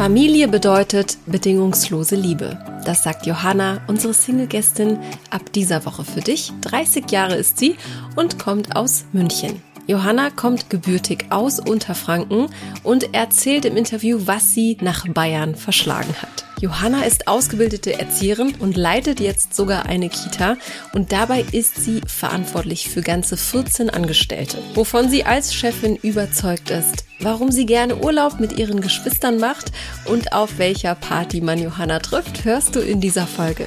Familie bedeutet bedingungslose Liebe. Das sagt Johanna, unsere Single-Gästin, ab dieser Woche für dich. 30 Jahre ist sie und kommt aus München. Johanna kommt gebürtig aus Unterfranken und erzählt im Interview, was sie nach Bayern verschlagen hat. Johanna ist ausgebildete Erzieherin und leitet jetzt sogar eine Kita und dabei ist sie verantwortlich für ganze 14 Angestellte. Wovon sie als Chefin überzeugt ist, warum sie gerne Urlaub mit ihren Geschwistern macht und auf welcher Party man Johanna trifft, hörst du in dieser Folge.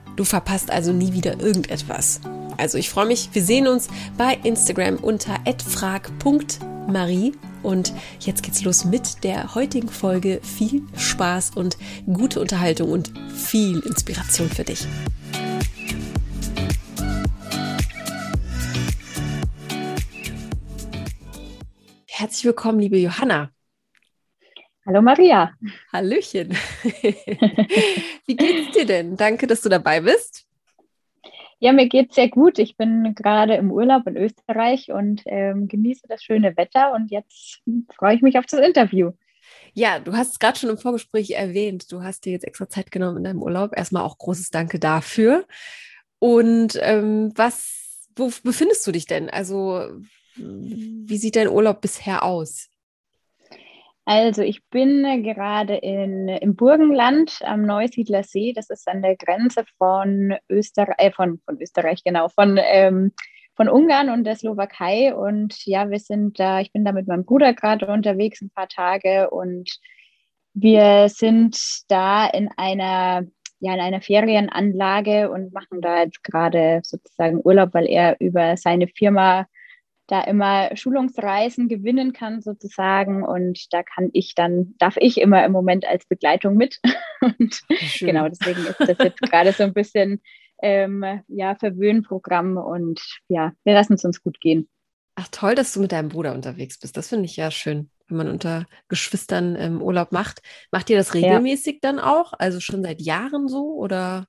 Du verpasst also nie wieder irgendetwas. Also ich freue mich, wir sehen uns bei Instagram unter frag.marie und jetzt geht's los mit der heutigen Folge. Viel Spaß und gute Unterhaltung und viel Inspiration für dich. Herzlich willkommen, liebe Johanna. Hallo Maria. Hallöchen. Wie geht's dir denn? Danke, dass du dabei bist. Ja, mir geht's sehr gut. Ich bin gerade im Urlaub in Österreich und ähm, genieße das schöne Wetter und jetzt freue ich mich auf das Interview. Ja, du hast es gerade schon im Vorgespräch erwähnt. Du hast dir jetzt extra Zeit genommen in deinem Urlaub. Erstmal auch großes Danke dafür. Und ähm, was, wo befindest du dich denn? Also, wie sieht dein Urlaub bisher aus? Also ich bin gerade in, im Burgenland am Neusiedler See. Das ist an der Grenze von Österreich, äh, von, von Österreich, genau, von, ähm, von Ungarn und der Slowakei. Und ja, wir sind da, ich bin da mit meinem Bruder gerade unterwegs ein paar Tage und wir sind da in einer ja, in einer Ferienanlage und machen da jetzt gerade sozusagen Urlaub, weil er über seine Firma da immer Schulungsreisen gewinnen kann sozusagen und da kann ich dann, darf ich immer im Moment als Begleitung mit. und Schön. genau, deswegen ist das jetzt gerade so ein bisschen ähm, ja, Verwöhnprogramm und ja, wir lassen es uns gut gehen. Ach toll, dass du mit deinem Bruder unterwegs bist. Das finde ich ja schön, wenn man unter Geschwistern ähm, Urlaub macht. Macht ihr das regelmäßig ja. dann auch? Also schon seit Jahren so oder?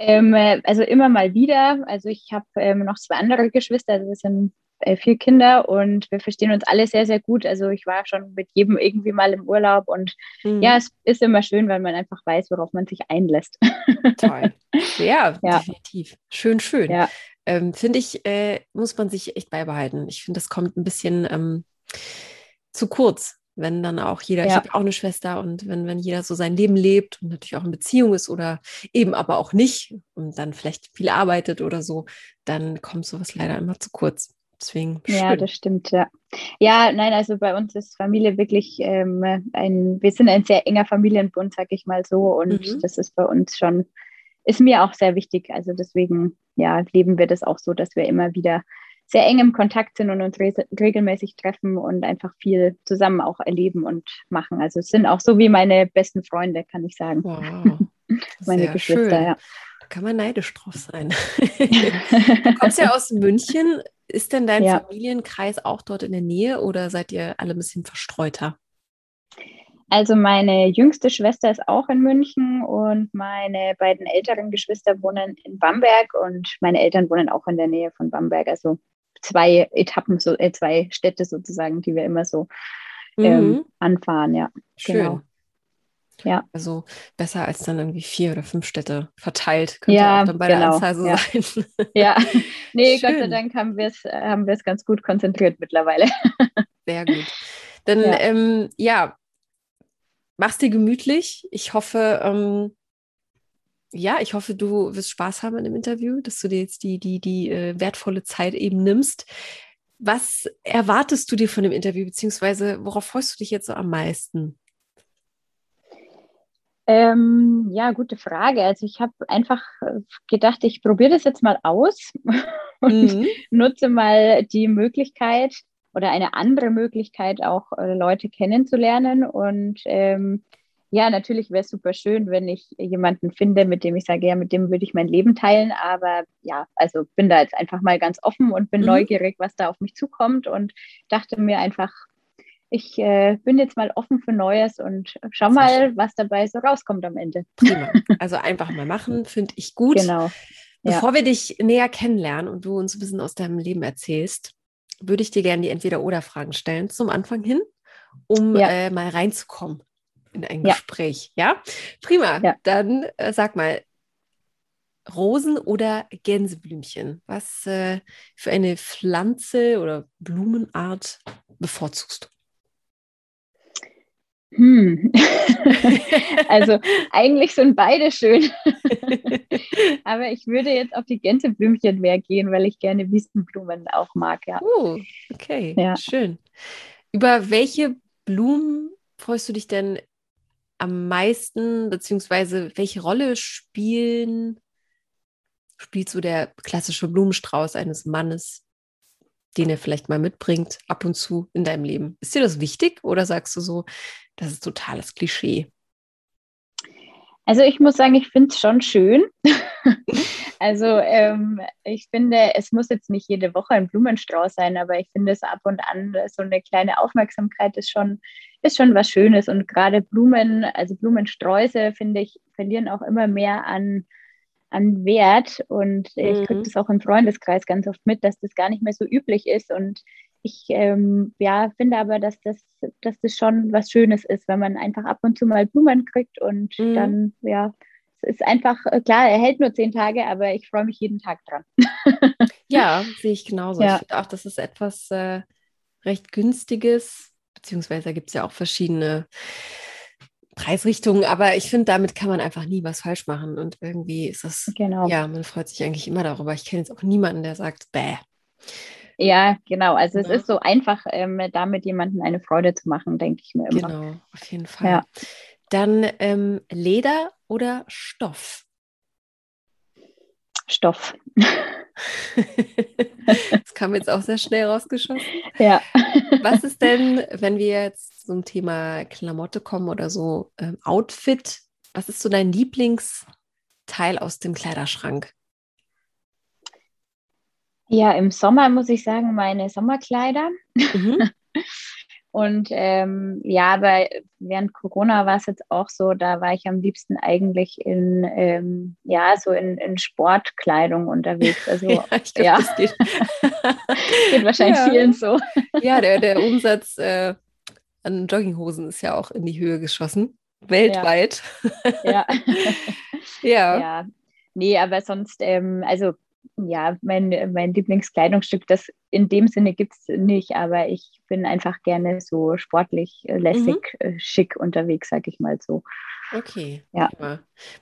Ähm, äh, also immer mal wieder. Also ich habe ähm, noch zwei andere Geschwister, also wir sind äh, vier Kinder und wir verstehen uns alle sehr, sehr gut. Also ich war schon mit jedem irgendwie mal im Urlaub und mhm. ja, es ist immer schön, weil man einfach weiß, worauf man sich einlässt. Toll. Ja, ja. definitiv. Schön, schön. Ja. Ähm, finde ich, äh, muss man sich echt beibehalten. Ich finde, das kommt ein bisschen ähm, zu kurz wenn dann auch jeder, ja. ich habe auch eine Schwester und wenn, wenn jeder so sein Leben lebt und natürlich auch in Beziehung ist oder eben aber auch nicht und dann vielleicht viel arbeitet oder so, dann kommt sowas leider immer zu kurz. Deswegen. Schön. Ja, das stimmt, ja. Ja, nein, also bei uns ist Familie wirklich ähm, ein, wir sind ein sehr enger Familienbund, sag ich mal so. Und mhm. das ist bei uns schon, ist mir auch sehr wichtig. Also deswegen, ja, leben wir das auch so, dass wir immer wieder sehr eng im Kontakt sind und uns re regelmäßig treffen und einfach viel zusammen auch erleben und machen. Also es sind auch so wie meine besten Freunde, kann ich sagen. Wow. meine sehr Geschwister, schön. ja. Da kann man neidisch drauf sein. du kommst ja aus München. Ist denn dein ja. Familienkreis auch dort in der Nähe oder seid ihr alle ein bisschen verstreuter? Also meine jüngste Schwester ist auch in München und meine beiden älteren Geschwister wohnen in Bamberg und meine Eltern wohnen auch in der Nähe von Bamberg. Also zwei Etappen, so, äh, zwei Städte sozusagen, die wir immer so ähm, mhm. anfahren, ja. Schön. Genau. Ja. Also besser als dann irgendwie vier oder fünf Städte verteilt, könnte ja, auch dann bei genau. der Anzahl so ja. sein. Ja, nee, Schön. Gott sei Dank haben wir es haben ganz gut konzentriert mittlerweile. Sehr gut. Dann ja, ähm, ja mach's dir gemütlich. Ich hoffe, ähm, ja, ich hoffe, du wirst Spaß haben in dem Interview, dass du dir jetzt die, die, die äh, wertvolle Zeit eben nimmst. Was erwartest du dir von dem Interview, beziehungsweise worauf freust du dich jetzt so am meisten? Ähm, ja, gute Frage. Also ich habe einfach äh, gedacht, ich probiere das jetzt mal aus und mhm. nutze mal die Möglichkeit oder eine andere Möglichkeit, auch äh, Leute kennenzulernen und ähm, ja, natürlich wäre es super schön, wenn ich jemanden finde, mit dem ich sage, ja, mit dem würde ich mein Leben teilen. Aber ja, also bin da jetzt einfach mal ganz offen und bin mhm. neugierig, was da auf mich zukommt und dachte mir einfach, ich äh, bin jetzt mal offen für Neues und schau mal, was dabei so rauskommt am Ende. Prima. Also einfach mal machen, finde ich gut. Genau. Bevor ja. wir dich näher kennenlernen und du uns ein bisschen aus deinem Leben erzählst, würde ich dir gerne die Entweder-Oder-Fragen stellen zum Anfang hin, um ja. äh, mal reinzukommen in ein ja. Gespräch. Ja, prima. Dann äh, sag mal, Rosen oder Gänseblümchen? Was äh, für eine Pflanze oder Blumenart bevorzugst du? Hm. also eigentlich sind beide schön. Aber ich würde jetzt auf die Gänseblümchen mehr gehen, weil ich gerne Wiesenblumen auch mag. Ja. Oh, okay, ja. schön. Über welche Blumen freust du dich denn am meisten, beziehungsweise welche Rolle spielen, spielt so der klassische Blumenstrauß eines Mannes, den er vielleicht mal mitbringt, ab und zu in deinem Leben? Ist dir das wichtig oder sagst du so, das ist totales Klischee. Also ich muss sagen, ich finde es schon schön. also ähm, ich finde, es muss jetzt nicht jede Woche ein Blumenstrauß sein, aber ich finde es ab und an so eine kleine Aufmerksamkeit ist schon, ist schon was Schönes. Und gerade Blumen, also Blumensträuße, finde ich, verlieren auch immer mehr an, an Wert. Und ich kriege mhm. das auch im Freundeskreis ganz oft mit, dass das gar nicht mehr so üblich ist. Und ich ähm, ja, finde aber, dass das, dass das schon was Schönes ist, wenn man einfach ab und zu mal Blumen kriegt und mhm. dann, ja, ist einfach, äh, klar, er hält nur zehn Tage, aber ich freue mich jeden Tag dran. ja, sehe ich genauso. Ja. Ich finde auch, das ist etwas äh, recht günstiges, beziehungsweise da gibt es ja auch verschiedene Preisrichtungen, aber ich finde, damit kann man einfach nie was falsch machen. Und irgendwie ist das, genau. ja, man freut sich eigentlich immer darüber. Ich kenne jetzt auch niemanden, der sagt, bäh. Ja, genau. Also ja. es ist so einfach, ähm, damit jemandem eine Freude zu machen, denke ich mir immer. Genau, auf jeden Fall. Ja. Dann ähm, Leder oder Stoff? Stoff. das kam jetzt auch sehr schnell rausgeschossen. Ja. Was ist denn, wenn wir jetzt zum Thema Klamotte kommen oder so, ähm, Outfit, was ist so dein Lieblingsteil aus dem Kleiderschrank? Ja, im Sommer muss ich sagen, meine Sommerkleider. Mhm. Und ähm, ja, aber während Corona war es jetzt auch so, da war ich am liebsten eigentlich in, ähm, ja, so in, in Sportkleidung unterwegs. Also, ja, glaub, ja. das geht. geht wahrscheinlich ja. vielen so. Ja, der, der Umsatz äh, an Jogginghosen ist ja auch in die Höhe geschossen. Weltweit. Ja. ja. ja. Nee, aber sonst, ähm, also ja, mein, mein Lieblingskleidungsstück, das in dem Sinne gibt es nicht, aber ich bin einfach gerne so sportlich, äh, lässig, mhm. Schick unterwegs, sag ich mal so. Okay. Ja.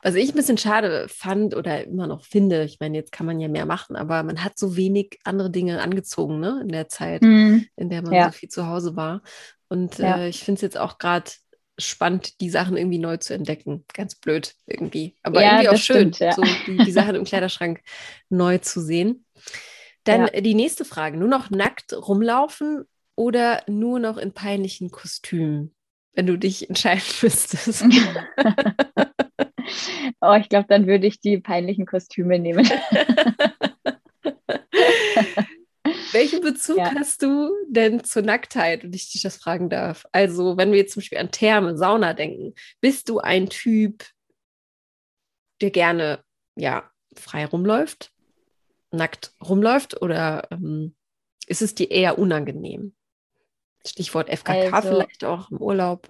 Was ich ein bisschen schade fand oder immer noch finde, ich meine, jetzt kann man ja mehr machen, aber man hat so wenig andere Dinge angezogen, ne, in der Zeit, mhm. in der man ja. so viel zu Hause war. Und ja. äh, ich finde es jetzt auch gerade spannend, die Sachen irgendwie neu zu entdecken. Ganz blöd irgendwie. Aber ja, irgendwie auch schön, stimmt, ja. so die, die, Sachen im Kleiderschrank neu zu sehen. Dann ja. die nächste Frage. Nur noch nackt rumlaufen oder nur noch in peinlichen Kostümen, wenn du dich entscheiden müsstest? oh, ich glaube, dann würde ich die peinlichen Kostüme nehmen. Welchen Bezug ja. hast du denn zur Nacktheit, wenn ich dich das fragen darf? Also, wenn wir jetzt zum Beispiel an Therme, Sauna denken, bist du ein Typ, der gerne ja frei rumläuft, nackt rumläuft oder ähm, ist es dir eher unangenehm? Stichwort FKK also, vielleicht auch im Urlaub.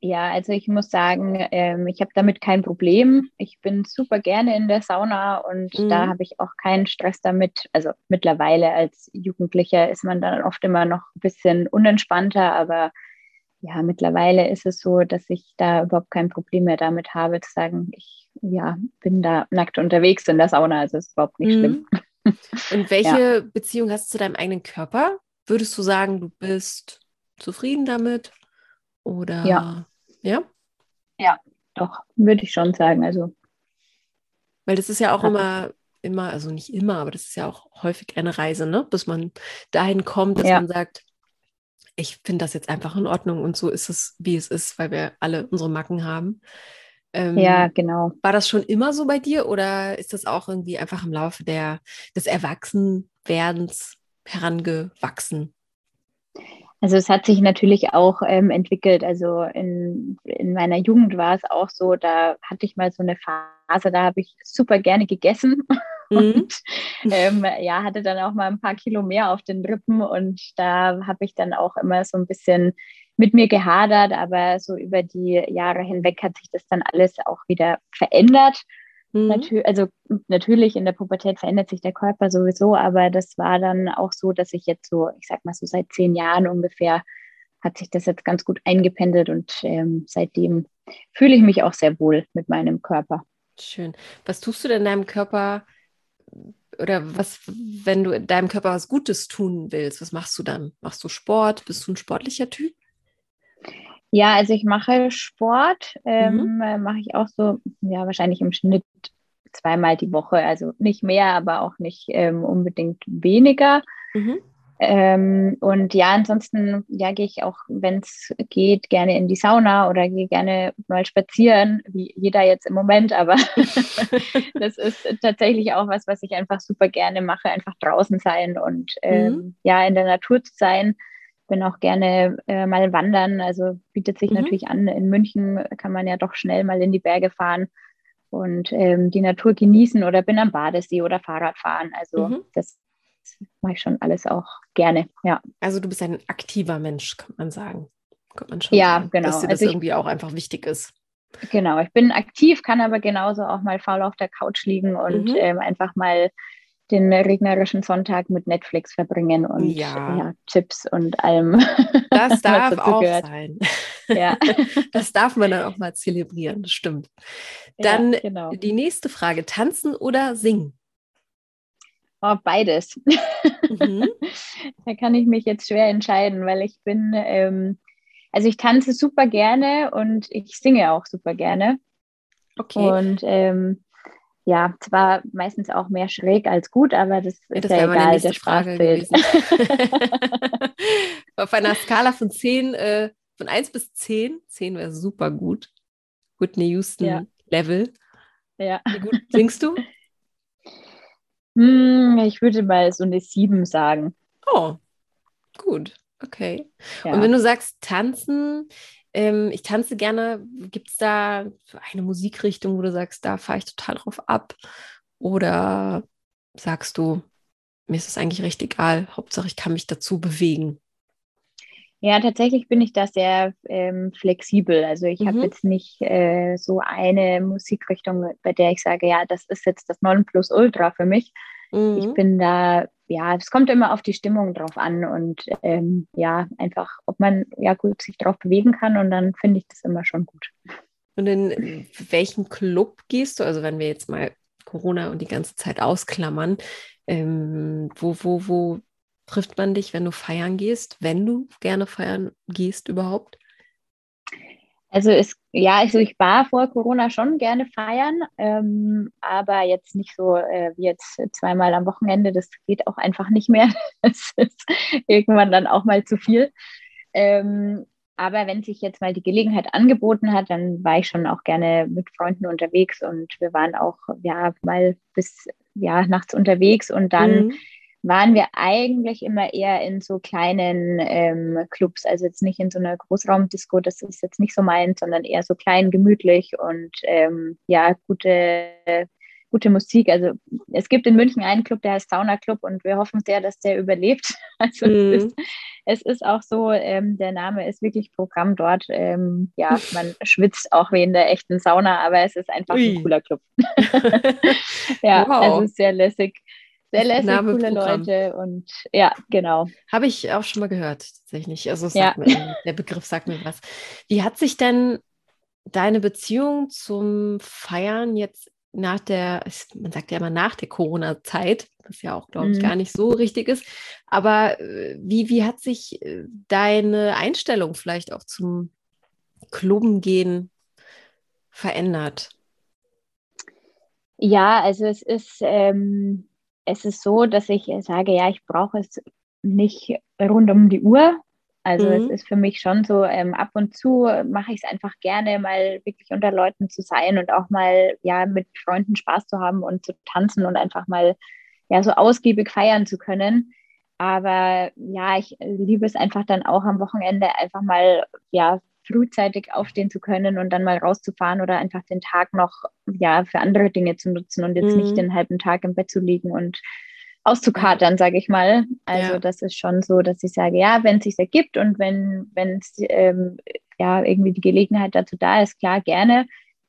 Ja, also ich muss sagen, ähm, ich habe damit kein Problem. Ich bin super gerne in der Sauna und mhm. da habe ich auch keinen Stress damit. Also mittlerweile als Jugendlicher ist man dann oft immer noch ein bisschen unentspannter, aber ja, mittlerweile ist es so, dass ich da überhaupt kein Problem mehr damit habe, zu sagen, ich ja, bin da nackt unterwegs in der Sauna, also ist überhaupt nicht mhm. schlimm. Und welche ja. Beziehung hast du zu deinem eigenen Körper? Würdest du sagen, du bist zufrieden damit? Oder ja. Ja? Ja, doch, würde ich schon sagen. Also. Weil das ist ja auch ja. immer, immer, also nicht immer, aber das ist ja auch häufig eine Reise, ne? Bis man dahin kommt, dass ja. man sagt, ich finde das jetzt einfach in Ordnung und so ist es, wie es ist, weil wir alle unsere Macken haben. Ähm, ja, genau. War das schon immer so bei dir oder ist das auch irgendwie einfach im Laufe der, des Erwachsenwerdens herangewachsen? Also es hat sich natürlich auch ähm, entwickelt. Also in, in meiner Jugend war es auch so, da hatte ich mal so eine Phase, da habe ich super gerne gegessen mhm. und ähm, ja, hatte dann auch mal ein paar Kilo mehr auf den Rippen und da habe ich dann auch immer so ein bisschen mit mir gehadert, aber so über die Jahre hinweg hat sich das dann alles auch wieder verändert. Mhm. Natür also natürlich in der Pubertät verändert sich der Körper sowieso, aber das war dann auch so, dass ich jetzt so, ich sag mal so seit zehn Jahren ungefähr, hat sich das jetzt ganz gut eingependelt und ähm, seitdem fühle ich mich auch sehr wohl mit meinem Körper. Schön. Was tust du denn deinem Körper oder was, wenn du deinem Körper was Gutes tun willst, was machst du dann? Machst du Sport? Bist du ein sportlicher Typ? Ja, also ich mache Sport, ähm, mhm. mache ich auch so, ja, wahrscheinlich im Schnitt zweimal die Woche. Also nicht mehr, aber auch nicht ähm, unbedingt weniger. Mhm. Ähm, und ja, ansonsten ja, gehe ich auch, wenn es geht, gerne in die Sauna oder gehe gerne mal spazieren, wie jeder jetzt im Moment, aber das ist tatsächlich auch was, was ich einfach super gerne mache, einfach draußen sein und ähm, mhm. ja, in der Natur zu sein bin auch gerne äh, mal wandern. Also bietet sich mhm. natürlich an. In München kann man ja doch schnell mal in die Berge fahren und ähm, die Natur genießen oder bin am Badesee oder Fahrrad fahren. Also mhm. das mache ich schon alles auch gerne. Ja. Also du bist ein aktiver Mensch, kann man sagen. Kann man schon ja, sagen, genau. Dass dir das also irgendwie auch einfach wichtig ist. Genau, ich bin aktiv, kann aber genauso auch mal faul auf der Couch liegen und mhm. ähm, einfach mal den regnerischen Sonntag mit Netflix verbringen und ja. Ja, Chips und allem. Das darf auch gehört. sein. Ja. Das darf man dann auch mal zelebrieren, das stimmt. Dann ja, genau. die nächste Frage: Tanzen oder singen? Oh, beides. Mhm. da kann ich mich jetzt schwer entscheiden, weil ich bin, ähm, also ich tanze super gerne und ich singe auch super gerne. Okay. Und ähm, ja, zwar meistens auch mehr schräg als gut, aber das ist das ja egal, der Sprachbild. Auf einer Skala von 10, äh, von 1 bis 10, 10 wäre super gut. Whitney Houston ja. Level. Ja. Wie gut singst du? Hm, ich würde mal so eine 7 sagen. Oh, gut. Okay. Ja. Und wenn du sagst tanzen, ähm, ich tanze gerne. Gibt es da eine Musikrichtung, wo du sagst, da fahre ich total drauf ab? Oder sagst du, mir ist es eigentlich recht egal, Hauptsache ich kann mich dazu bewegen? Ja, tatsächlich bin ich da sehr ähm, flexibel. Also ich mhm. habe jetzt nicht äh, so eine Musikrichtung, bei der ich sage, ja, das ist jetzt das Nonplusultra für mich. Mhm. Ich bin da ja, es kommt immer auf die Stimmung drauf an und ähm, ja, einfach, ob man ja gut sich drauf bewegen kann und dann finde ich das immer schon gut. Und in welchen Club gehst du? Also wenn wir jetzt mal Corona und die ganze Zeit ausklammern, ähm, wo, wo, wo trifft man dich, wenn du feiern gehst, wenn du gerne feiern gehst überhaupt? Also es, ja, also ich war vor Corona schon gerne feiern, ähm, aber jetzt nicht so äh, wie jetzt zweimal am Wochenende. Das geht auch einfach nicht mehr. Das ist irgendwann dann auch mal zu viel. Ähm, aber wenn sich jetzt mal die Gelegenheit angeboten hat, dann war ich schon auch gerne mit Freunden unterwegs und wir waren auch ja mal bis ja nachts unterwegs und dann mhm waren wir eigentlich immer eher in so kleinen ähm, Clubs, also jetzt nicht in so einer Großraumdisco, das ist jetzt nicht so meins, sondern eher so klein, gemütlich und ähm, ja, gute, gute Musik. Also es gibt in München einen Club, der heißt Sauna Club und wir hoffen sehr, dass der überlebt. Also mhm. es, ist, es ist auch so, ähm, der Name ist wirklich Programm dort. Ähm, ja, man schwitzt auch wie in der echten Sauna, aber es ist einfach Ui. ein cooler Club. ja, wow. also sehr lässig sehr lässig, coole Programm. Leute und ja, genau. Habe ich auch schon mal gehört, tatsächlich. Also ja. mir, der Begriff sagt mir was. Wie hat sich denn deine Beziehung zum Feiern jetzt nach der, man sagt ja immer nach der Corona-Zeit, was ja auch, glaube ich, mhm. gar nicht so richtig ist, aber äh, wie, wie hat sich äh, deine Einstellung vielleicht auch zum Klubben gehen verändert? Ja, also es ist, ähm, es ist so, dass ich sage, ja, ich brauche es nicht rund um die Uhr. Also mhm. es ist für mich schon so, ähm, ab und zu mache ich es einfach gerne, mal wirklich unter Leuten zu sein und auch mal ja mit Freunden Spaß zu haben und zu tanzen und einfach mal ja so ausgiebig feiern zu können. Aber ja, ich liebe es einfach dann auch am Wochenende einfach mal ja frühzeitig aufstehen zu können und dann mal rauszufahren oder einfach den Tag noch ja für andere Dinge zu nutzen und jetzt mhm. nicht den halben Tag im Bett zu liegen und auszukatern, sage ich mal. Also ja. das ist schon so, dass ich sage, ja, wenn es sich ergibt und wenn es ähm, ja irgendwie die Gelegenheit dazu da ist, klar gerne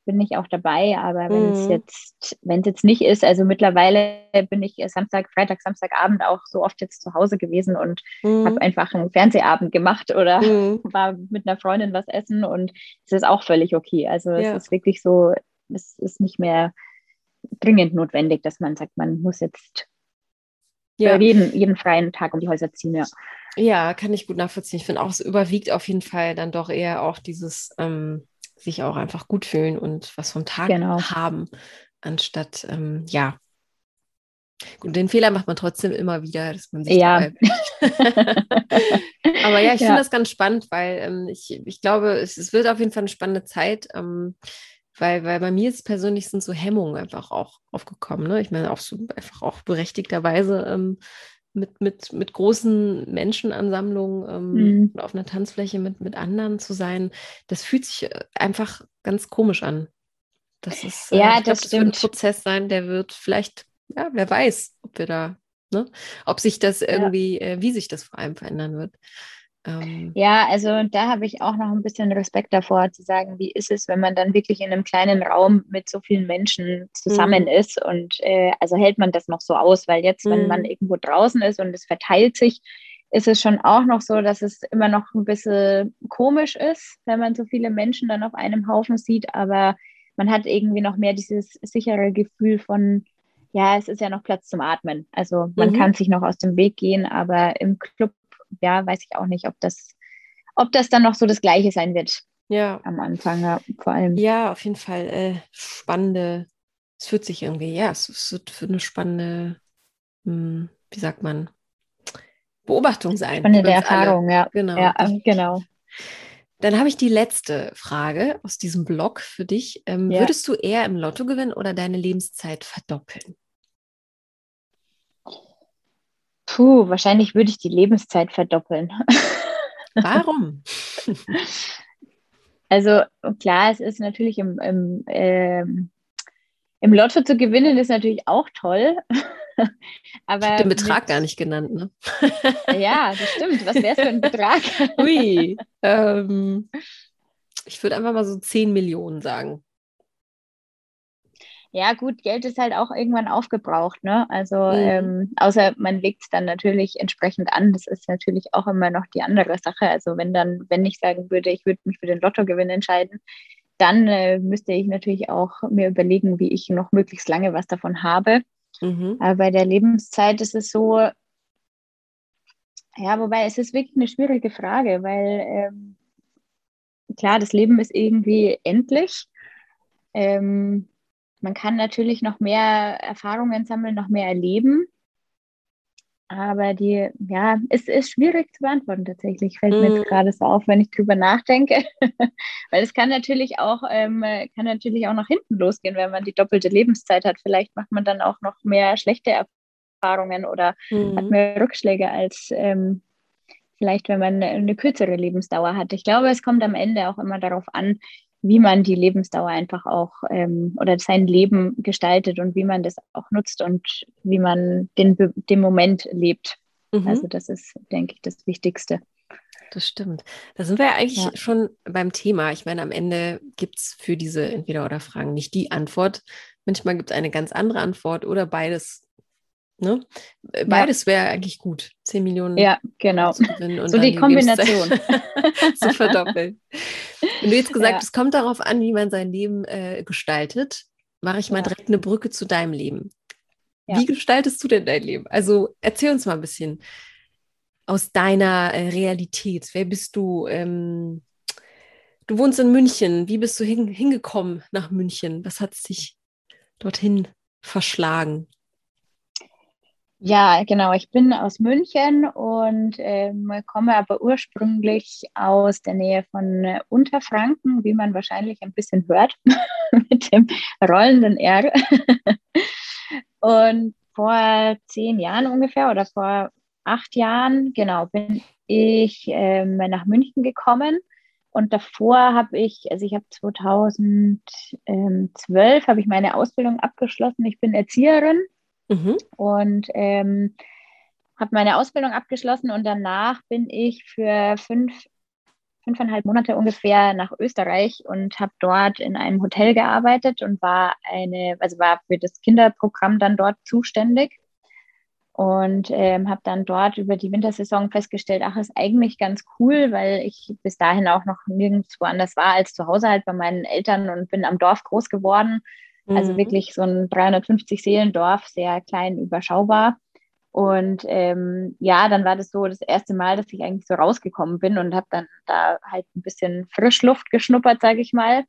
bin ich auch dabei, aber wenn es mhm. jetzt wenn es jetzt nicht ist, also mittlerweile bin ich Samstag, Freitag, Samstagabend auch so oft jetzt zu Hause gewesen und mhm. habe einfach einen Fernsehabend gemacht oder mhm. war mit einer Freundin was essen und es ist auch völlig okay. Also ja. es ist wirklich so, es ist nicht mehr dringend notwendig, dass man sagt, man muss jetzt ja. jeden, jeden freien Tag um die Häuser ziehen, ja. Ja, kann ich gut nachvollziehen. Ich finde auch, es überwiegt auf jeden Fall dann doch eher auch dieses ähm, sich auch einfach gut fühlen und was vom Tag genau. haben, anstatt, ähm, ja. Gut, den Fehler macht man trotzdem immer wieder, dass man sich ja. Aber ja, ich ja. finde das ganz spannend, weil ähm, ich, ich glaube, es, es, wird auf jeden Fall eine spannende Zeit. Ähm, weil, weil bei mir ist persönlich sind so Hemmungen einfach auch aufgekommen. Ne? Ich meine, auch so einfach auch berechtigterweise ähm, mit, mit, mit großen Menschenansammlungen ähm, mhm. auf einer Tanzfläche mit, mit anderen zu sein, das fühlt sich äh, einfach ganz komisch an. Das ist äh, ja, das, glaub, das wird ein Prozess sein, der wird vielleicht, ja, wer weiß, ob wir da, ne, ob sich das irgendwie, ja. äh, wie sich das vor allem verändern wird. Ähm, ja, also da habe ich auch noch ein bisschen Respekt davor, zu sagen, wie ist es, wenn man dann wirklich in einem kleinen Raum mit so vielen Menschen zusammen mhm. ist und äh, also hält man das noch so aus, weil jetzt, mhm. wenn man mhm. irgendwo draußen ist und es verteilt sich, ist es schon auch noch so, dass es immer noch ein bisschen komisch ist, wenn man so viele Menschen dann auf einem Haufen sieht, aber man hat irgendwie noch mehr dieses sichere Gefühl von, ja, es ist ja noch Platz zum Atmen. Also man mhm. kann sich noch aus dem Weg gehen, aber im Club ja, weiß ich auch nicht, ob das, ob das dann noch so das Gleiche sein wird. Ja. Am Anfang, ja, vor allem. Ja, auf jeden Fall äh, spannende, es wird sich irgendwie, ja, es, wird für eine spannende, mh, hm, wie sagt man, Beobachtung sein. Spannende Erfahrung, alle. ja. Genau. Ja, genau. Dann habe ich die letzte Frage aus diesem Blog für dich. Ähm, ja. Würdest du eher im Lotto gewinnen oder deine Lebenszeit verdoppeln? Puh, wahrscheinlich würde ich die Lebenszeit verdoppeln. Warum? Also klar, es ist natürlich im, im, ähm, im Lotto zu gewinnen, ist natürlich auch toll. Aber ich den Betrag mit, gar nicht genannt, ne? ja, das stimmt. Was wäre es für ein Betrag? Ui. Ähm, ich würde einfach mal so 10 Millionen sagen ja gut, Geld ist halt auch irgendwann aufgebraucht, ne? Also mhm. ähm, außer man legt es dann natürlich entsprechend an. Das ist natürlich auch immer noch die andere Sache. Also wenn dann, wenn ich sagen würde, ich würde mich für den Lottogewinn entscheiden, dann äh, müsste ich natürlich auch mir überlegen, wie ich noch möglichst lange was davon habe. Mhm. Aber bei der Lebenszeit ist es so, ja, wobei es ist wirklich eine schwierige Frage, weil ähm, klar, das Leben ist irgendwie endlich. Ähm, man kann natürlich noch mehr Erfahrungen sammeln, noch mehr erleben. Aber die, ja, es ist schwierig zu beantworten tatsächlich. Fällt mir jetzt mhm. gerade so auf, wenn ich drüber nachdenke. Weil es kann natürlich auch, ähm, kann natürlich auch nach hinten losgehen, wenn man die doppelte Lebenszeit hat. Vielleicht macht man dann auch noch mehr schlechte Erfahrungen oder mhm. hat mehr Rückschläge als ähm, vielleicht, wenn man eine kürzere Lebensdauer hat. Ich glaube, es kommt am Ende auch immer darauf an, wie man die Lebensdauer einfach auch ähm, oder sein Leben gestaltet und wie man das auch nutzt und wie man den, den Moment lebt. Mhm. Also das ist, denke ich, das Wichtigste. Das stimmt. Da sind wir ja eigentlich ja. schon beim Thema. Ich meine, am Ende gibt es für diese Entweder-Oder-Fragen nicht die Antwort. Manchmal gibt es eine ganz andere Antwort oder beides Ne? Äh, beides ja. wäre eigentlich gut. 10 Millionen. Ja, genau. so die, die Kombination. zu verdoppeln. Wenn du jetzt gesagt hast, ja. es kommt darauf an, wie man sein Leben äh, gestaltet, mache ich mal ja. direkt eine Brücke zu deinem Leben. Wie gestaltest du denn dein Leben? Also erzähl uns mal ein bisschen aus deiner äh, Realität. Wer bist du? Ähm, du wohnst in München. Wie bist du hin, hingekommen nach München? Was hat sich dorthin verschlagen? Ja, genau. Ich bin aus München und ähm, komme aber ursprünglich aus der Nähe von äh, Unterfranken, wie man wahrscheinlich ein bisschen hört, mit dem rollenden R. und vor zehn Jahren ungefähr oder vor acht Jahren, genau, bin ich ähm, nach München gekommen. Und davor habe ich, also ich habe 2012 habe ich meine Ausbildung abgeschlossen. Ich bin Erzieherin Mhm. Und ähm, habe meine Ausbildung abgeschlossen und danach bin ich für fünf, fünfeinhalb Monate ungefähr nach Österreich und habe dort in einem Hotel gearbeitet und war eine, also war für das Kinderprogramm dann dort zuständig und ähm, habe dann dort über die Wintersaison festgestellt, ach, ist eigentlich ganz cool, weil ich bis dahin auch noch nirgendwo anders war als zu Hause halt bei meinen Eltern und bin am Dorf groß geworden also mhm. wirklich so ein 350 Seelendorf, sehr klein, überschaubar. Und ähm, ja, dann war das so das erste Mal, dass ich eigentlich so rausgekommen bin und habe dann da halt ein bisschen Frischluft geschnuppert, sage ich mal.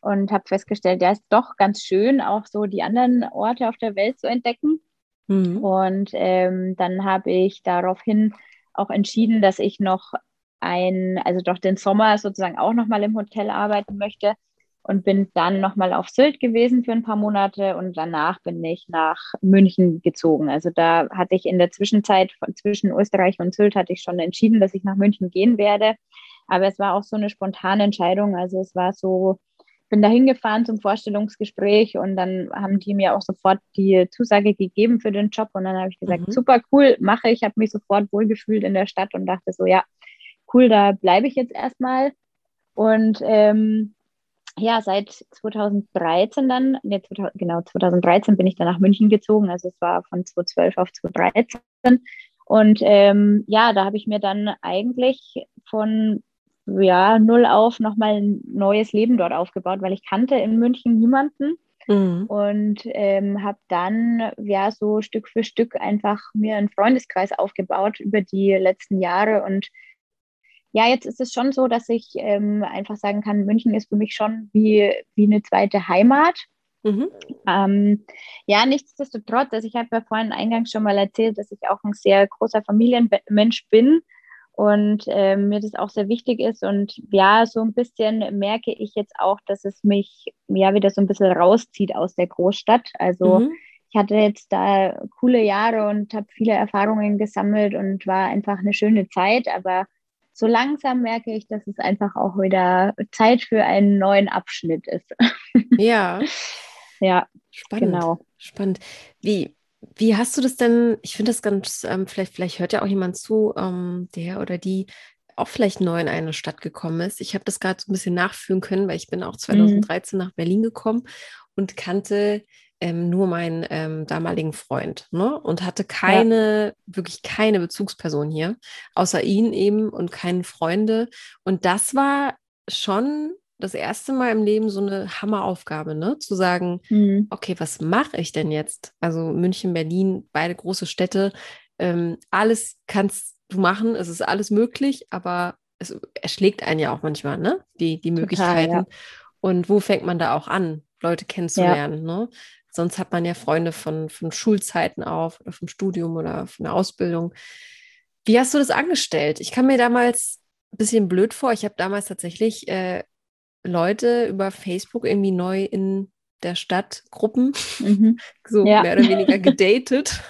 Und habe festgestellt, ja, ist doch ganz schön, auch so die anderen Orte auf der Welt zu entdecken. Mhm. Und ähm, dann habe ich daraufhin auch entschieden, dass ich noch ein, also doch den Sommer sozusagen auch nochmal im Hotel arbeiten möchte und bin dann nochmal auf Sylt gewesen für ein paar Monate und danach bin ich nach München gezogen. Also da hatte ich in der Zwischenzeit von, zwischen Österreich und Sylt hatte ich schon entschieden, dass ich nach München gehen werde. Aber es war auch so eine spontane Entscheidung. Also es war so, bin da hingefahren zum Vorstellungsgespräch und dann haben die mir auch sofort die Zusage gegeben für den Job und dann habe ich gesagt, mhm. super cool, mache ich, habe mich sofort wohlgefühlt in der Stadt und dachte so, ja, cool, da bleibe ich jetzt erstmal. Und ähm, ja, seit 2013 dann, nee, 2000, genau, 2013 bin ich dann nach München gezogen. Also es war von 2012 auf 2013. Und ähm, ja, da habe ich mir dann eigentlich von ja, null auf nochmal ein neues Leben dort aufgebaut, weil ich kannte in München niemanden. Mhm. Und ähm, habe dann ja so Stück für Stück einfach mir einen Freundeskreis aufgebaut über die letzten Jahre und ja, jetzt ist es schon so, dass ich ähm, einfach sagen kann, München ist für mich schon wie, wie eine zweite Heimat. Mhm. Ähm, ja, nichtsdestotrotz, also ich habe ja vorhin eingangs schon mal erzählt, dass ich auch ein sehr großer Familienmensch bin und äh, mir das auch sehr wichtig ist. Und ja, so ein bisschen merke ich jetzt auch, dass es mich ja wieder so ein bisschen rauszieht aus der Großstadt. Also mhm. ich hatte jetzt da coole Jahre und habe viele Erfahrungen gesammelt und war einfach eine schöne Zeit, aber so langsam merke ich, dass es einfach auch wieder Zeit für einen neuen Abschnitt ist. Ja. ja, spannend. Genau. Spannend. Wie, wie hast du das denn? Ich finde das ganz, ähm, vielleicht, vielleicht hört ja auch jemand zu, ähm, der oder die auch vielleicht neu in eine Stadt gekommen ist. Ich habe das gerade so ein bisschen nachführen können, weil ich bin auch 2013 mhm. nach Berlin gekommen und kannte ähm, nur meinen ähm, damaligen Freund ne? und hatte keine, ja. wirklich keine Bezugsperson hier, außer ihn eben und keine Freunde. Und das war schon das erste Mal im Leben so eine Hammeraufgabe, ne? Zu sagen, mhm. okay, was mache ich denn jetzt? Also München, Berlin, beide große Städte, ähm, alles kannst du machen, es ist alles möglich, aber es erschlägt einen ja auch manchmal, ne? Die, die Möglichkeiten. ja. Und wo fängt man da auch an, Leute kennenzulernen, ja. ne? Sonst hat man ja Freunde von, von Schulzeiten auf oder vom Studium oder von der Ausbildung. Wie hast du das angestellt? Ich kam mir damals ein bisschen blöd vor. Ich habe damals tatsächlich äh, Leute über Facebook irgendwie neu in der Stadt Gruppen, mhm. so ja. mehr oder weniger gedatet.